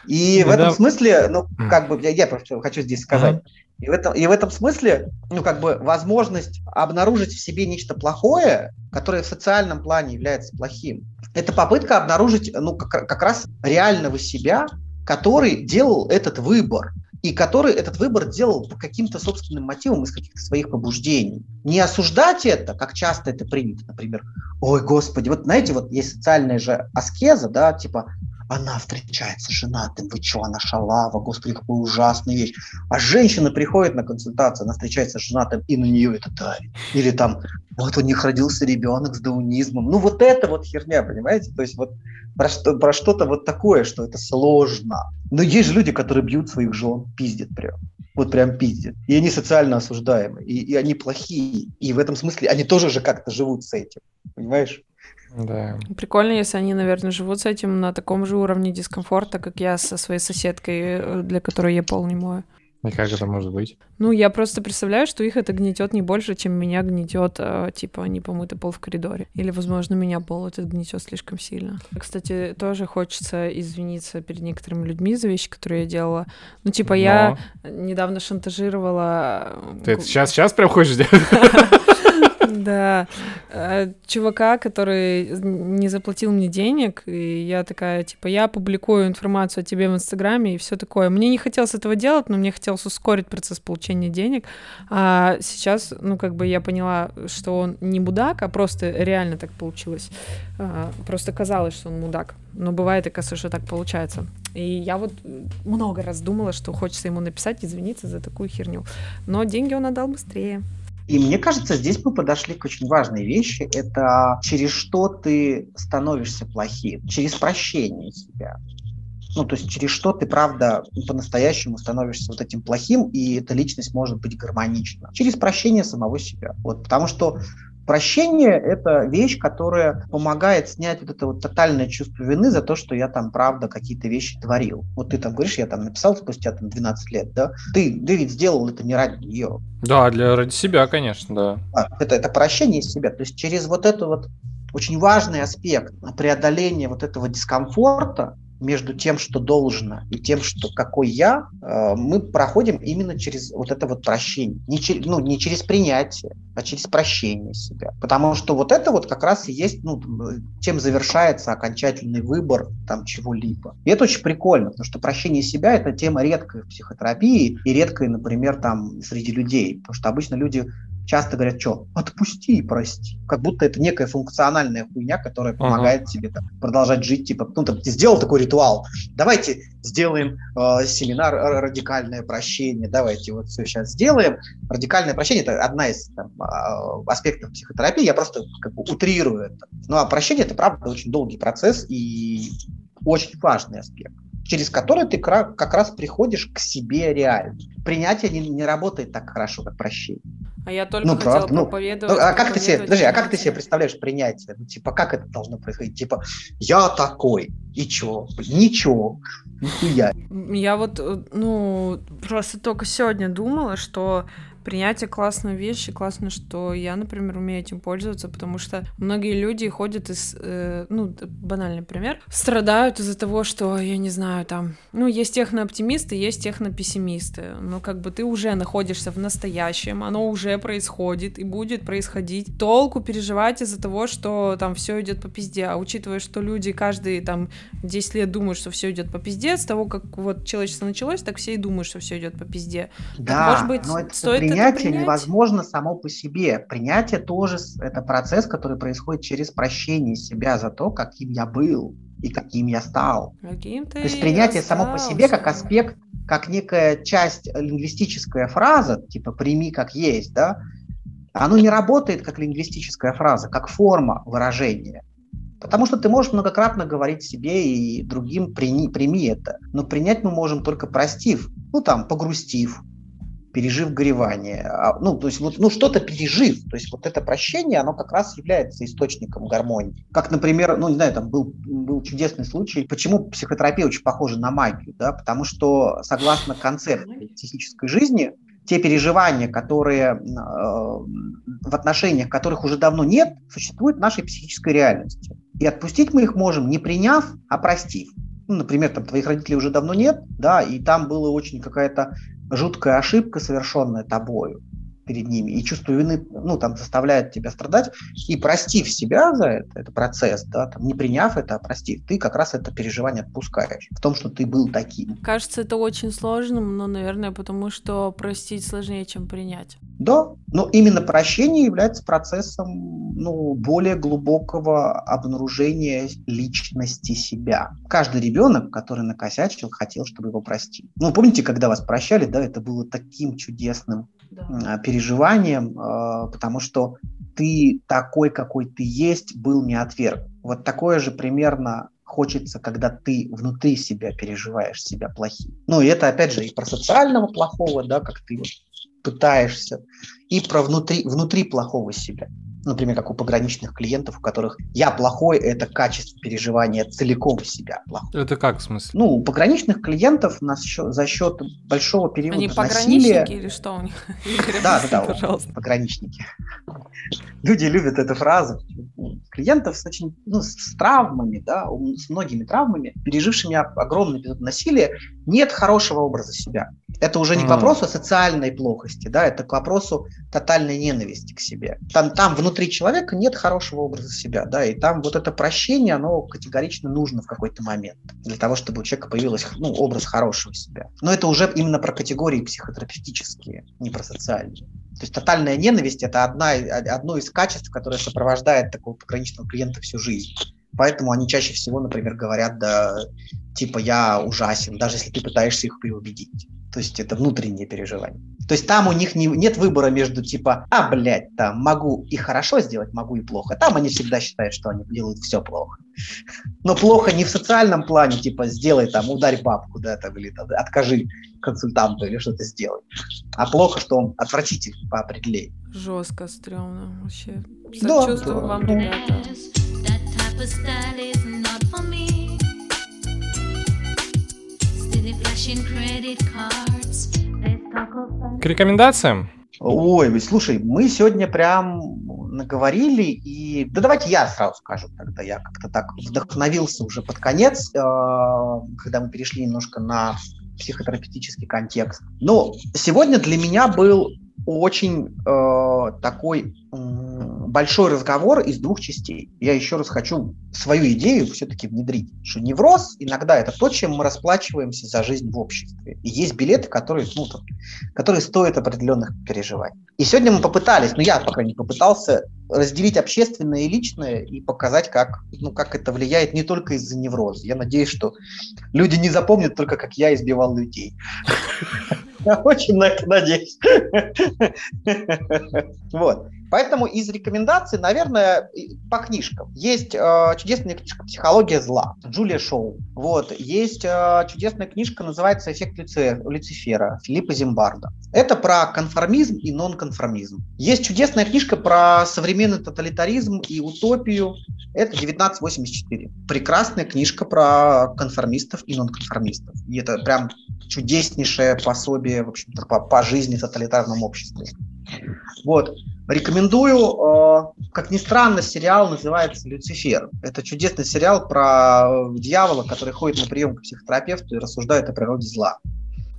S3: И ну, в этом смысле, ну, как бы я, я просто хочу здесь сказать. И в, этом, и в этом смысле, ну, как бы возможность обнаружить в себе нечто плохое, которое в социальном плане является плохим, это попытка обнаружить, ну, как, как раз реального себя, который делал этот выбор и который этот выбор делал по каким-то собственным мотивам из каких-то своих побуждений. Не осуждать это, как часто это принято, например, ой, господи, вот знаете, вот есть социальная же аскеза, да, типа, она встречается с женатым, вы что, она шалава, господи, какая ужасная вещь. А женщина приходит на консультацию, она встречается с женатым, и на нее это давит. Или там, вот у них родился ребенок с даунизмом. Ну вот это вот херня, понимаете? То есть вот про, что, про что-то вот такое, что это сложно. Но есть же люди, которые бьют своих жен, пиздят прям. Вот прям пиздят. И они социально осуждаемы, и, и они плохие. И в этом смысле они тоже же как-то живут с этим. Понимаешь?
S1: Да.
S2: Прикольно, если они, наверное, живут с этим на таком же уровне дискомфорта, как я со своей соседкой, э, для которой я пол не мою.
S1: И как это может быть?
S2: Ну, я просто представляю, что их это гнетет не больше, чем меня гнетет, э, типа, непомытый пол в коридоре. Или, возможно, меня пол это гнетет слишком сильно. Кстати, тоже хочется извиниться перед некоторыми людьми за вещи, которые я делала. Ну, типа, Но... я недавно шантажировала...
S1: Ты это сейчас, сейчас прям хочешь делать?
S2: Да, э, чувака, который не заплатил мне денег, и я такая, типа, я публикую информацию о тебе в Инстаграме и все такое. Мне не хотелось этого делать, но мне хотелось ускорить процесс получения денег. А сейчас, ну, как бы я поняла, что он не мудак, а просто реально так получилось. А, просто казалось, что он мудак. Но бывает, оказывается, что так получается. И я вот много раз думала, что хочется ему написать, извиниться за такую херню. Но деньги он отдал быстрее.
S3: И мне кажется, здесь мы подошли к очень важной вещи. Это через что ты становишься плохим? Через прощение себя. Ну, то есть через что ты, правда, по-настоящему становишься вот этим плохим, и эта личность может быть гармонична. Через прощение самого себя. Вот, потому что Прощение – это вещь, которая помогает снять вот это вот тотальное чувство вины за то, что я там, правда, какие-то вещи творил. Вот ты там говоришь, я там написал спустя там 12 лет, да? Ты, ты ведь сделал это не ради нее.
S1: Да, для ради себя, конечно, да.
S3: А, это, это прощение из себя. То есть через вот это вот очень важный аспект преодоления вот этого дискомфорта, между тем, что должно, и тем, что какой я, э, мы проходим именно через вот это вот прощение. Не, через, ну, не через принятие, а через прощение себя. Потому что вот это вот как раз и есть, ну, чем завершается окончательный выбор там чего-либо. И это очень прикольно, потому что прощение себя – это тема редкая в психотерапии и редкая, например, там среди людей. Потому что обычно люди часто говорят, что отпусти и прости. Как будто это некая функциональная хуйня, которая помогает ага. тебе там, продолжать жить. Типа, ну, там, ты сделал такой ритуал, давайте сделаем э, семинар радикальное прощение, давайте вот все сейчас сделаем. Радикальное прощение – это одна из там, а, аспектов психотерапии, я просто как бы утрирую это. Ну, а прощение – это, правда, очень долгий процесс и очень важный аспект через который ты как раз приходишь к себе реально. Принятие не, не работает так хорошо, как прощение.
S2: А я только ну, хотела правда, ну, проповедовать.
S3: Ну, а как ты себе, подожди, а как ты себе представляешь принятие? Ну, типа, как это должно происходить? Типа, я такой, и чё? Ничего. Нихуя.
S2: Я вот, э, ну, просто только сегодня думала, что Принятие классная вещь, и классно, что я, например, умею этим пользоваться, потому что многие люди ходят из, э, ну, банальный пример, страдают из-за того, что, я не знаю, там, ну, есть технооптимисты, есть технопессимисты, но как бы ты уже находишься в настоящем, оно уже происходит и будет происходить. Толку переживать из-за того, что там все идет по пизде, а учитывая, что люди каждые там 10 лет думают, что все идет по пизде, с того, как вот человечество началось, так все и думают, что все идет по пизде.
S3: Да, так, может быть, стоит принятие невозможно само по себе. Принятие тоже это процесс, который происходит через прощение себя за то, каким я был и каким я стал. Каким то есть принятие само по себе как аспект, как некая часть лингвистическая фраза, типа «прими как есть», да, оно не работает как лингвистическая фраза, как форма выражения. Потому что ты можешь многократно говорить себе и другим «прими, прими это», но принять мы можем только простив, ну там, погрустив, пережив горевание. А, ну, то есть вот, ну, что-то пережив. То есть вот это прощение, оно как раз является источником гармонии. Как, например, ну, не знаю, там был, был чудесный случай. Почему психотерапия очень похожа на магию? Да? Потому что, согласно концепции психической жизни, те переживания, которые э, в отношениях, которых уже давно нет, существуют в нашей психической реальности. И отпустить мы их можем, не приняв, а простив. Ну, например, там твоих родителей уже давно нет, да, и там была очень какая-то жуткая ошибка, совершенная тобою перед ними, и чувство вины, ну, там, заставляет тебя страдать, и простив себя за это, это процесс, да, там, не приняв это, а простив, ты как раз это переживание отпускаешь в том, что ты был таким.
S2: Кажется, это очень сложным, но, наверное, потому что простить сложнее, чем принять.
S3: Да, но именно прощение является процессом, ну, более глубокого обнаружения личности себя. Каждый ребенок, который накосячил, хотел, чтобы его простили. Ну, помните, когда вас прощали, да, это было таким чудесным да. переживанием, а, потому что ты такой, какой ты есть, был не отверг. Вот такое же примерно хочется, когда ты внутри себя переживаешь себя плохим. Ну, и это, опять же, и про социального плохого, да, как ты пытаешься, и про внутри, внутри плохого себя например, как у пограничных клиентов, у которых я плохой, это качество переживания целиком себя плохой.
S1: Это как в смысле?
S3: Ну, у пограничных клиентов на счет, за счет большого периода
S2: Они пограничники насилия... или что у них?
S3: Да, да, да, пожалуйста. пограничники. Люди любят эту фразу. Клиентов с очень, ну, с травмами, да, с многими травмами, пережившими огромный эпизод насилия, нет хорошего образа себя. Это уже не к вопросу социальной плохости, да, это к вопросу тотальной ненависти к себе. Там, там внутри человека нет хорошего образа себя, да, и там вот это прощение, оно категорично нужно в какой-то момент для того, чтобы у человека появился ну, образ хорошего себя. Но это уже именно про категории психотерапевтические, не про социальные. То есть тотальная ненависть – это одна, одно из качеств, которое сопровождает такого пограничного клиента всю жизнь. Поэтому они чаще всего, например, говорят, да, типа, я ужасен, даже если ты пытаешься их переубедить. То есть это внутреннее переживание. То есть там у них не, нет выбора между типа, а, блядь, там, могу и хорошо сделать, могу и плохо. Там они всегда считают, что они делают все плохо. Но плохо не в социальном плане, типа, сделай там, ударь бабку, да, там, или там, откажи консультанту или что-то сделай. А плохо, что он отвратительный по определению.
S2: Жестко, стрёмно вообще. Сочувствую да, вам, ребята.
S1: К рекомендациям?
S3: Ой, слушай, мы сегодня прям наговорили, и да давайте я сразу скажу тогда, я как-то так вдохновился уже под конец, э, когда мы перешли немножко на психотерапевтический контекст. Но сегодня для меня был очень э, такой большой разговор из двух частей. Я еще раз хочу свою идею все-таки внедрить, что невроз иногда это то, чем мы расплачиваемся за жизнь в обществе. И есть билеты, которые, ну, там, которые стоят определенных переживаний. И сегодня мы попытались, ну я, по крайней мере, попытался разделить общественное и личное и показать, как, ну, как это влияет не только из-за невроза. Я надеюсь, что люди не запомнят только, как я избивал людей. Я очень на это надеюсь. Вот. Поэтому из рекомендаций, наверное, по книжкам. Есть э, чудесная книжка «Психология зла» Джулия Шоу. Вот. Есть э, чудесная книжка, называется «Эффект Люцифера» Филиппа Зимбарда. Это про конформизм и нонконформизм. Есть чудесная книжка про современный тоталитаризм и утопию. Это 1984. Прекрасная книжка про конформистов и нонконформистов. И это прям чудеснейшее пособие, в общем-то, по, по жизни в тоталитарном обществе. Вот. Рекомендую, э, как ни странно, сериал называется «Люцифер». Это чудесный сериал про дьявола, который ходит на прием к психотерапевту и рассуждает о природе зла.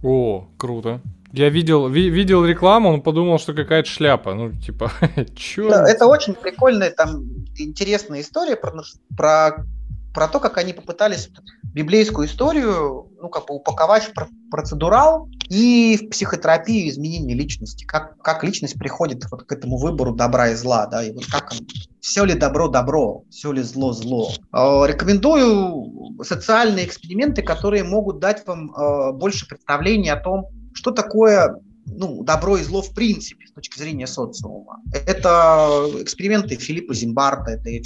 S1: О, круто. Я видел, ви, видел рекламу, он подумал, что какая-то шляпа. Ну, типа, чё?
S3: Да, это очень прикольная, там, интересная история про, про, про то, как они попытались библейскую историю, ну, как бы упаковать в процедурал и в психотерапию изменения личности, как, как личность приходит вот к этому выбору добра и зла, да, и вот как он, все ли добро добро, все ли зло зло. Э, рекомендую социальные эксперименты, которые могут дать вам э, больше представления о том, что такое ну, добро и зло в принципе с точки зрения социума. Это эксперименты Филиппа Зимбарда, это э,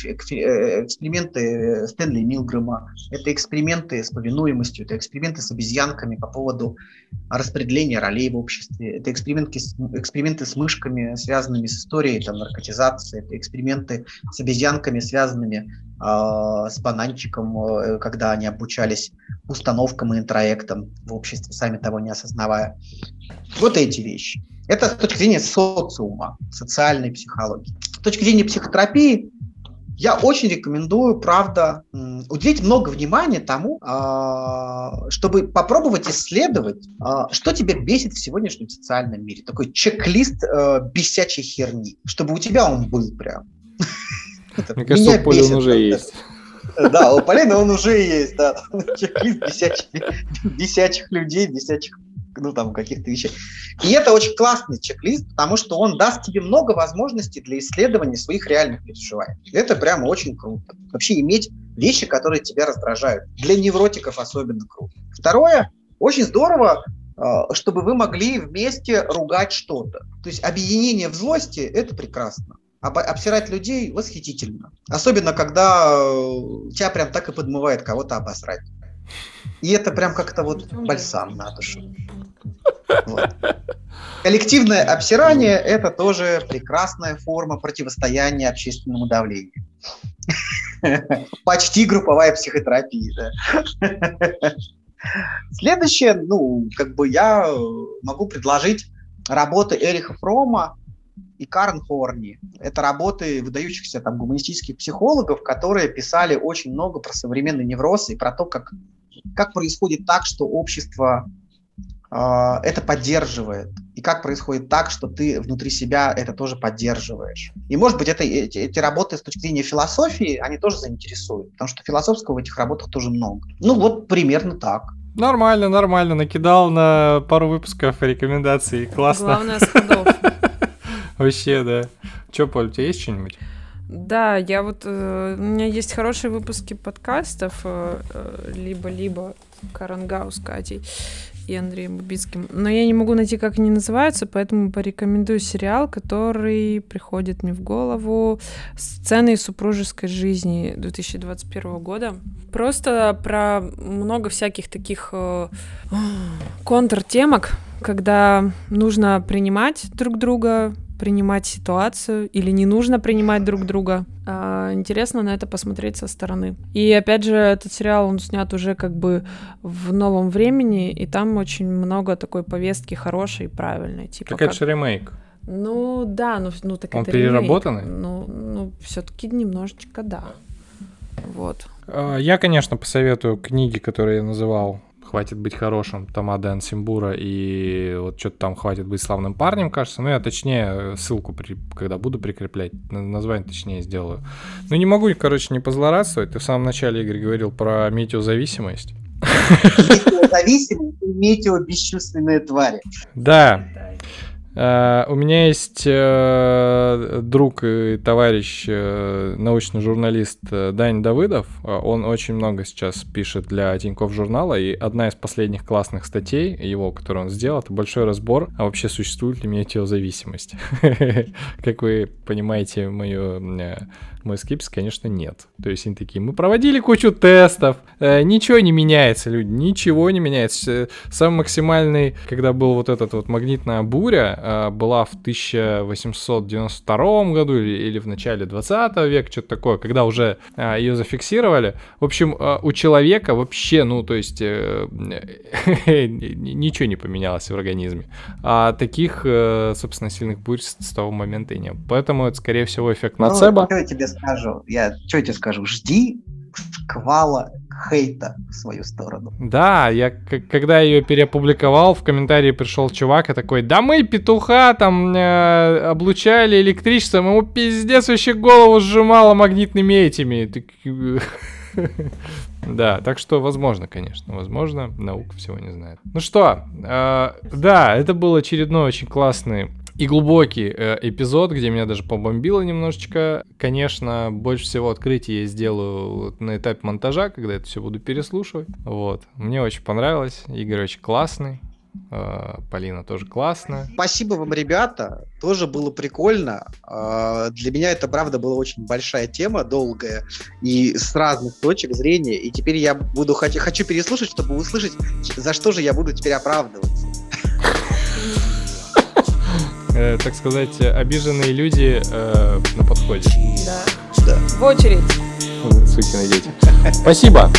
S3: эксперименты Стэнли Милгрэма, это эксперименты с повинуемостью, это эксперименты с обезьянками по поводу распределения ролей в обществе, это эксперименты, эксперименты с мышками, связанными с историей там, наркотизации, это эксперименты с обезьянками, связанными с бананчиком, э, когда они обучались установкам и интроектам в обществе, сами того не осознавая. Вот эти вещи. Это с точки зрения социума, социальной психологии. С точки зрения психотерапии я очень рекомендую, правда, уделить много внимания тому, а, чтобы попробовать исследовать, а, что тебя бесит в сегодняшнем социальном мире. Такой чек-лист э, бесячей херни, чтобы у тебя он был прям.
S1: Мне кажется, у Поли он уже есть.
S3: Да, у Полины он уже есть, да. Чек-лист бесячих людей, бесячих ну, там, каких-то вещей. И это очень классный чек-лист, потому что он даст тебе много возможностей для исследования своих реальных переживаний. Это прямо очень круто. Вообще иметь вещи, которые тебя раздражают. Для невротиков особенно круто. Второе, очень здорово, а, чтобы вы могли вместе ругать что-то. То есть объединение в злости – это прекрасно. Обсирать людей восхитительно. Особенно, когда э, тебя прям так и подмывает кого-то обосрать. И это прям как-то вот бальсам на душу. Вот. Коллективное обсирание – это тоже прекрасная форма противостояния общественному давлению. Почти групповая психотерапия. Да. Следующее, ну, как бы я могу предложить работы Эриха Фрома и Карн Хорни. Это работы выдающихся там гуманистических психологов, которые писали очень много про современный невроз и про то, как, как происходит так, что общество а, это поддерживает. И как происходит так, что ты внутри себя это тоже поддерживаешь. И, может быть, это, эти, эти работы с точки зрения философии, они тоже заинтересуют, потому что философского в этих работах тоже много. Ну, вот примерно так.
S1: Нормально, нормально. Накидал на пару выпусков рекомендаций. Классно.
S2: Главное, с ходов.
S1: Вообще, да. Че, Поль, у тебя есть что-нибудь?
S2: Да, я вот... Э, у меня есть хорошие выпуски подкастов, э, э, либо-либо Карангау с Катей и Андреем Бубицким. Но я не могу найти, как они называются, поэтому порекомендую сериал, который приходит мне в голову. «Сцены супружеской жизни» 2021 года. Просто про много всяких таких э, контртемок, когда нужно принимать друг друга, принимать ситуацию или не нужно принимать друг друга. А, интересно на это посмотреть со стороны. И опять же, этот сериал, он снят уже как бы в новом времени, и там очень много такой повестки хорошей и правильной. Типа
S1: так как... это же ремейк.
S2: Ну да, ну, ну так
S1: он
S2: это
S1: переработанный?
S2: Ремейк. Ну, ну все-таки немножечко да. Вот.
S1: А, я, конечно, посоветую книги, которые я называл хватит быть хорошим Тамада Ансимбура и вот что-то там хватит быть славным парнем, кажется. Ну, я точнее ссылку, при, когда буду прикреплять, название точнее сделаю. Ну, не могу, короче, не позлорадствовать. Ты в самом начале, Игорь, говорил про метеозависимость.
S3: Метеозависимые и метеобесчувственные твари.
S1: Да. Uh, у меня есть uh, друг и товарищ, uh, научный журналист Дань Давыдов. Он очень много сейчас пишет для Тинькофф журнала, и одна из последних классных статей его, которую он сделал, это большой разбор, а вообще существует ли метеозависимость. Как вы понимаете, мое мой скепсис, конечно, нет. То есть они такие, мы проводили кучу тестов, э, ничего не меняется, люди, ничего не меняется. Самый максимальный, когда был вот этот вот магнитная буря, э, была в 1892 году или, или в начале 20 века, что-то такое, когда уже э, ее зафиксировали. В общем, э, у человека вообще, ну, то есть э, ничего не поменялось в организме. А таких, э, собственно, сильных бурь с, того момента и не было. Поэтому это, скорее всего, эффект нацебо.
S3: Ну, тебе скажу? Я что тебе скажу? Жди шквала хейта в свою сторону.
S1: Да, я когда ее переопубликовал, в комментарии пришел чувак и такой, да мы петуха там э, облучали электричеством, ему пиздец вообще голову сжимало магнитными этими. Да, так что возможно, конечно, возможно, наука всего не знает. Ну что, э, да, это был очередной очень классный и глубокий э, эпизод, где меня даже побомбило немножечко. Конечно, больше всего открытий я сделаю на этапе монтажа, когда это все буду переслушивать. Вот. Мне очень понравилось. Игорь очень классный. Э, Полина тоже классная.
S3: Спасибо вам, ребята. Тоже было прикольно. Э, для меня это, правда, была очень большая тема, долгая, и с разных точек зрения. И теперь я буду хочу, хочу переслушать, чтобы услышать, за что же я буду теперь оправдываться
S1: э, так сказать, обиженные люди э, на подходе.
S2: Да. да. В очередь.
S1: Сукины дети. Спасибо.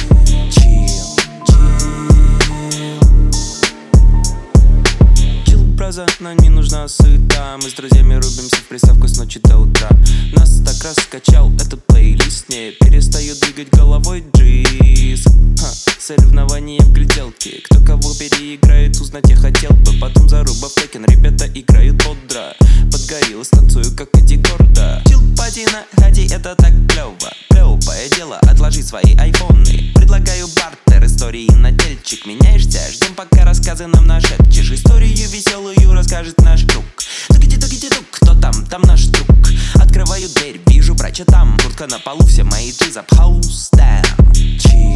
S1: Проза, но не нужна суета. Мы с друзьями рубимся в приставку с ночи до утра. Нас так раскачал этот плейлист Не перестаю двигать головой джиз Ха, Соревнования в гляделке. Кто кого переиграет, узнать я хотел бы. Потом заруба в текен, ребята играют бодро. Подгорел, станцую как Эдди Гордо Чил пати на хате, это так клево Клевое дело, отложи свои айфоны. Предлагаю бартер, истории на тельчик Меняешься, ждем пока рассказы нам нашепчешь. Историю веселую расскажет наш друг. Тугити, тугити, тук, кто там? Там наш друг. Открываю дверь, вижу врача там. Куртка на полу, все мои джиз up house down Chill,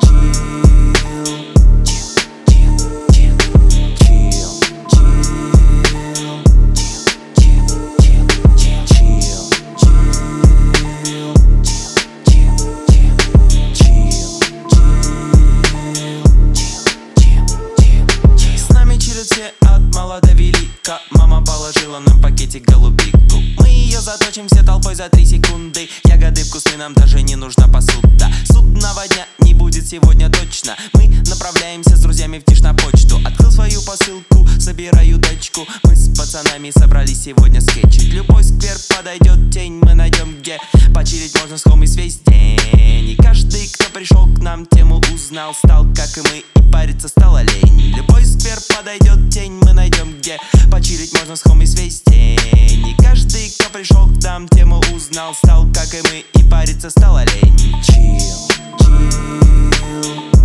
S1: chill положила нам пакетик голубику ее все толпой за три секунды. Ягоды вкусные, нам даже не нужна посуда. Судного дня не будет сегодня точно. Мы направляемся с друзьями в тишь на почту. Открыл свою посылку, собираю дочку. Мы с пацанами собрались сегодня скетчить. Любой сквер подойдет тень, мы найдем где Почилить можно с хомис весь день. И каждый, кто пришел к нам, тему узнал Стал, как и мы, и париться стало лень Любой сквер подойдет тень, мы найдем где Почилить можно с хомис весь день. И каждый, кто пришел к нам, тему узнал Стал, как и мы, и париться стало лень Chill, chill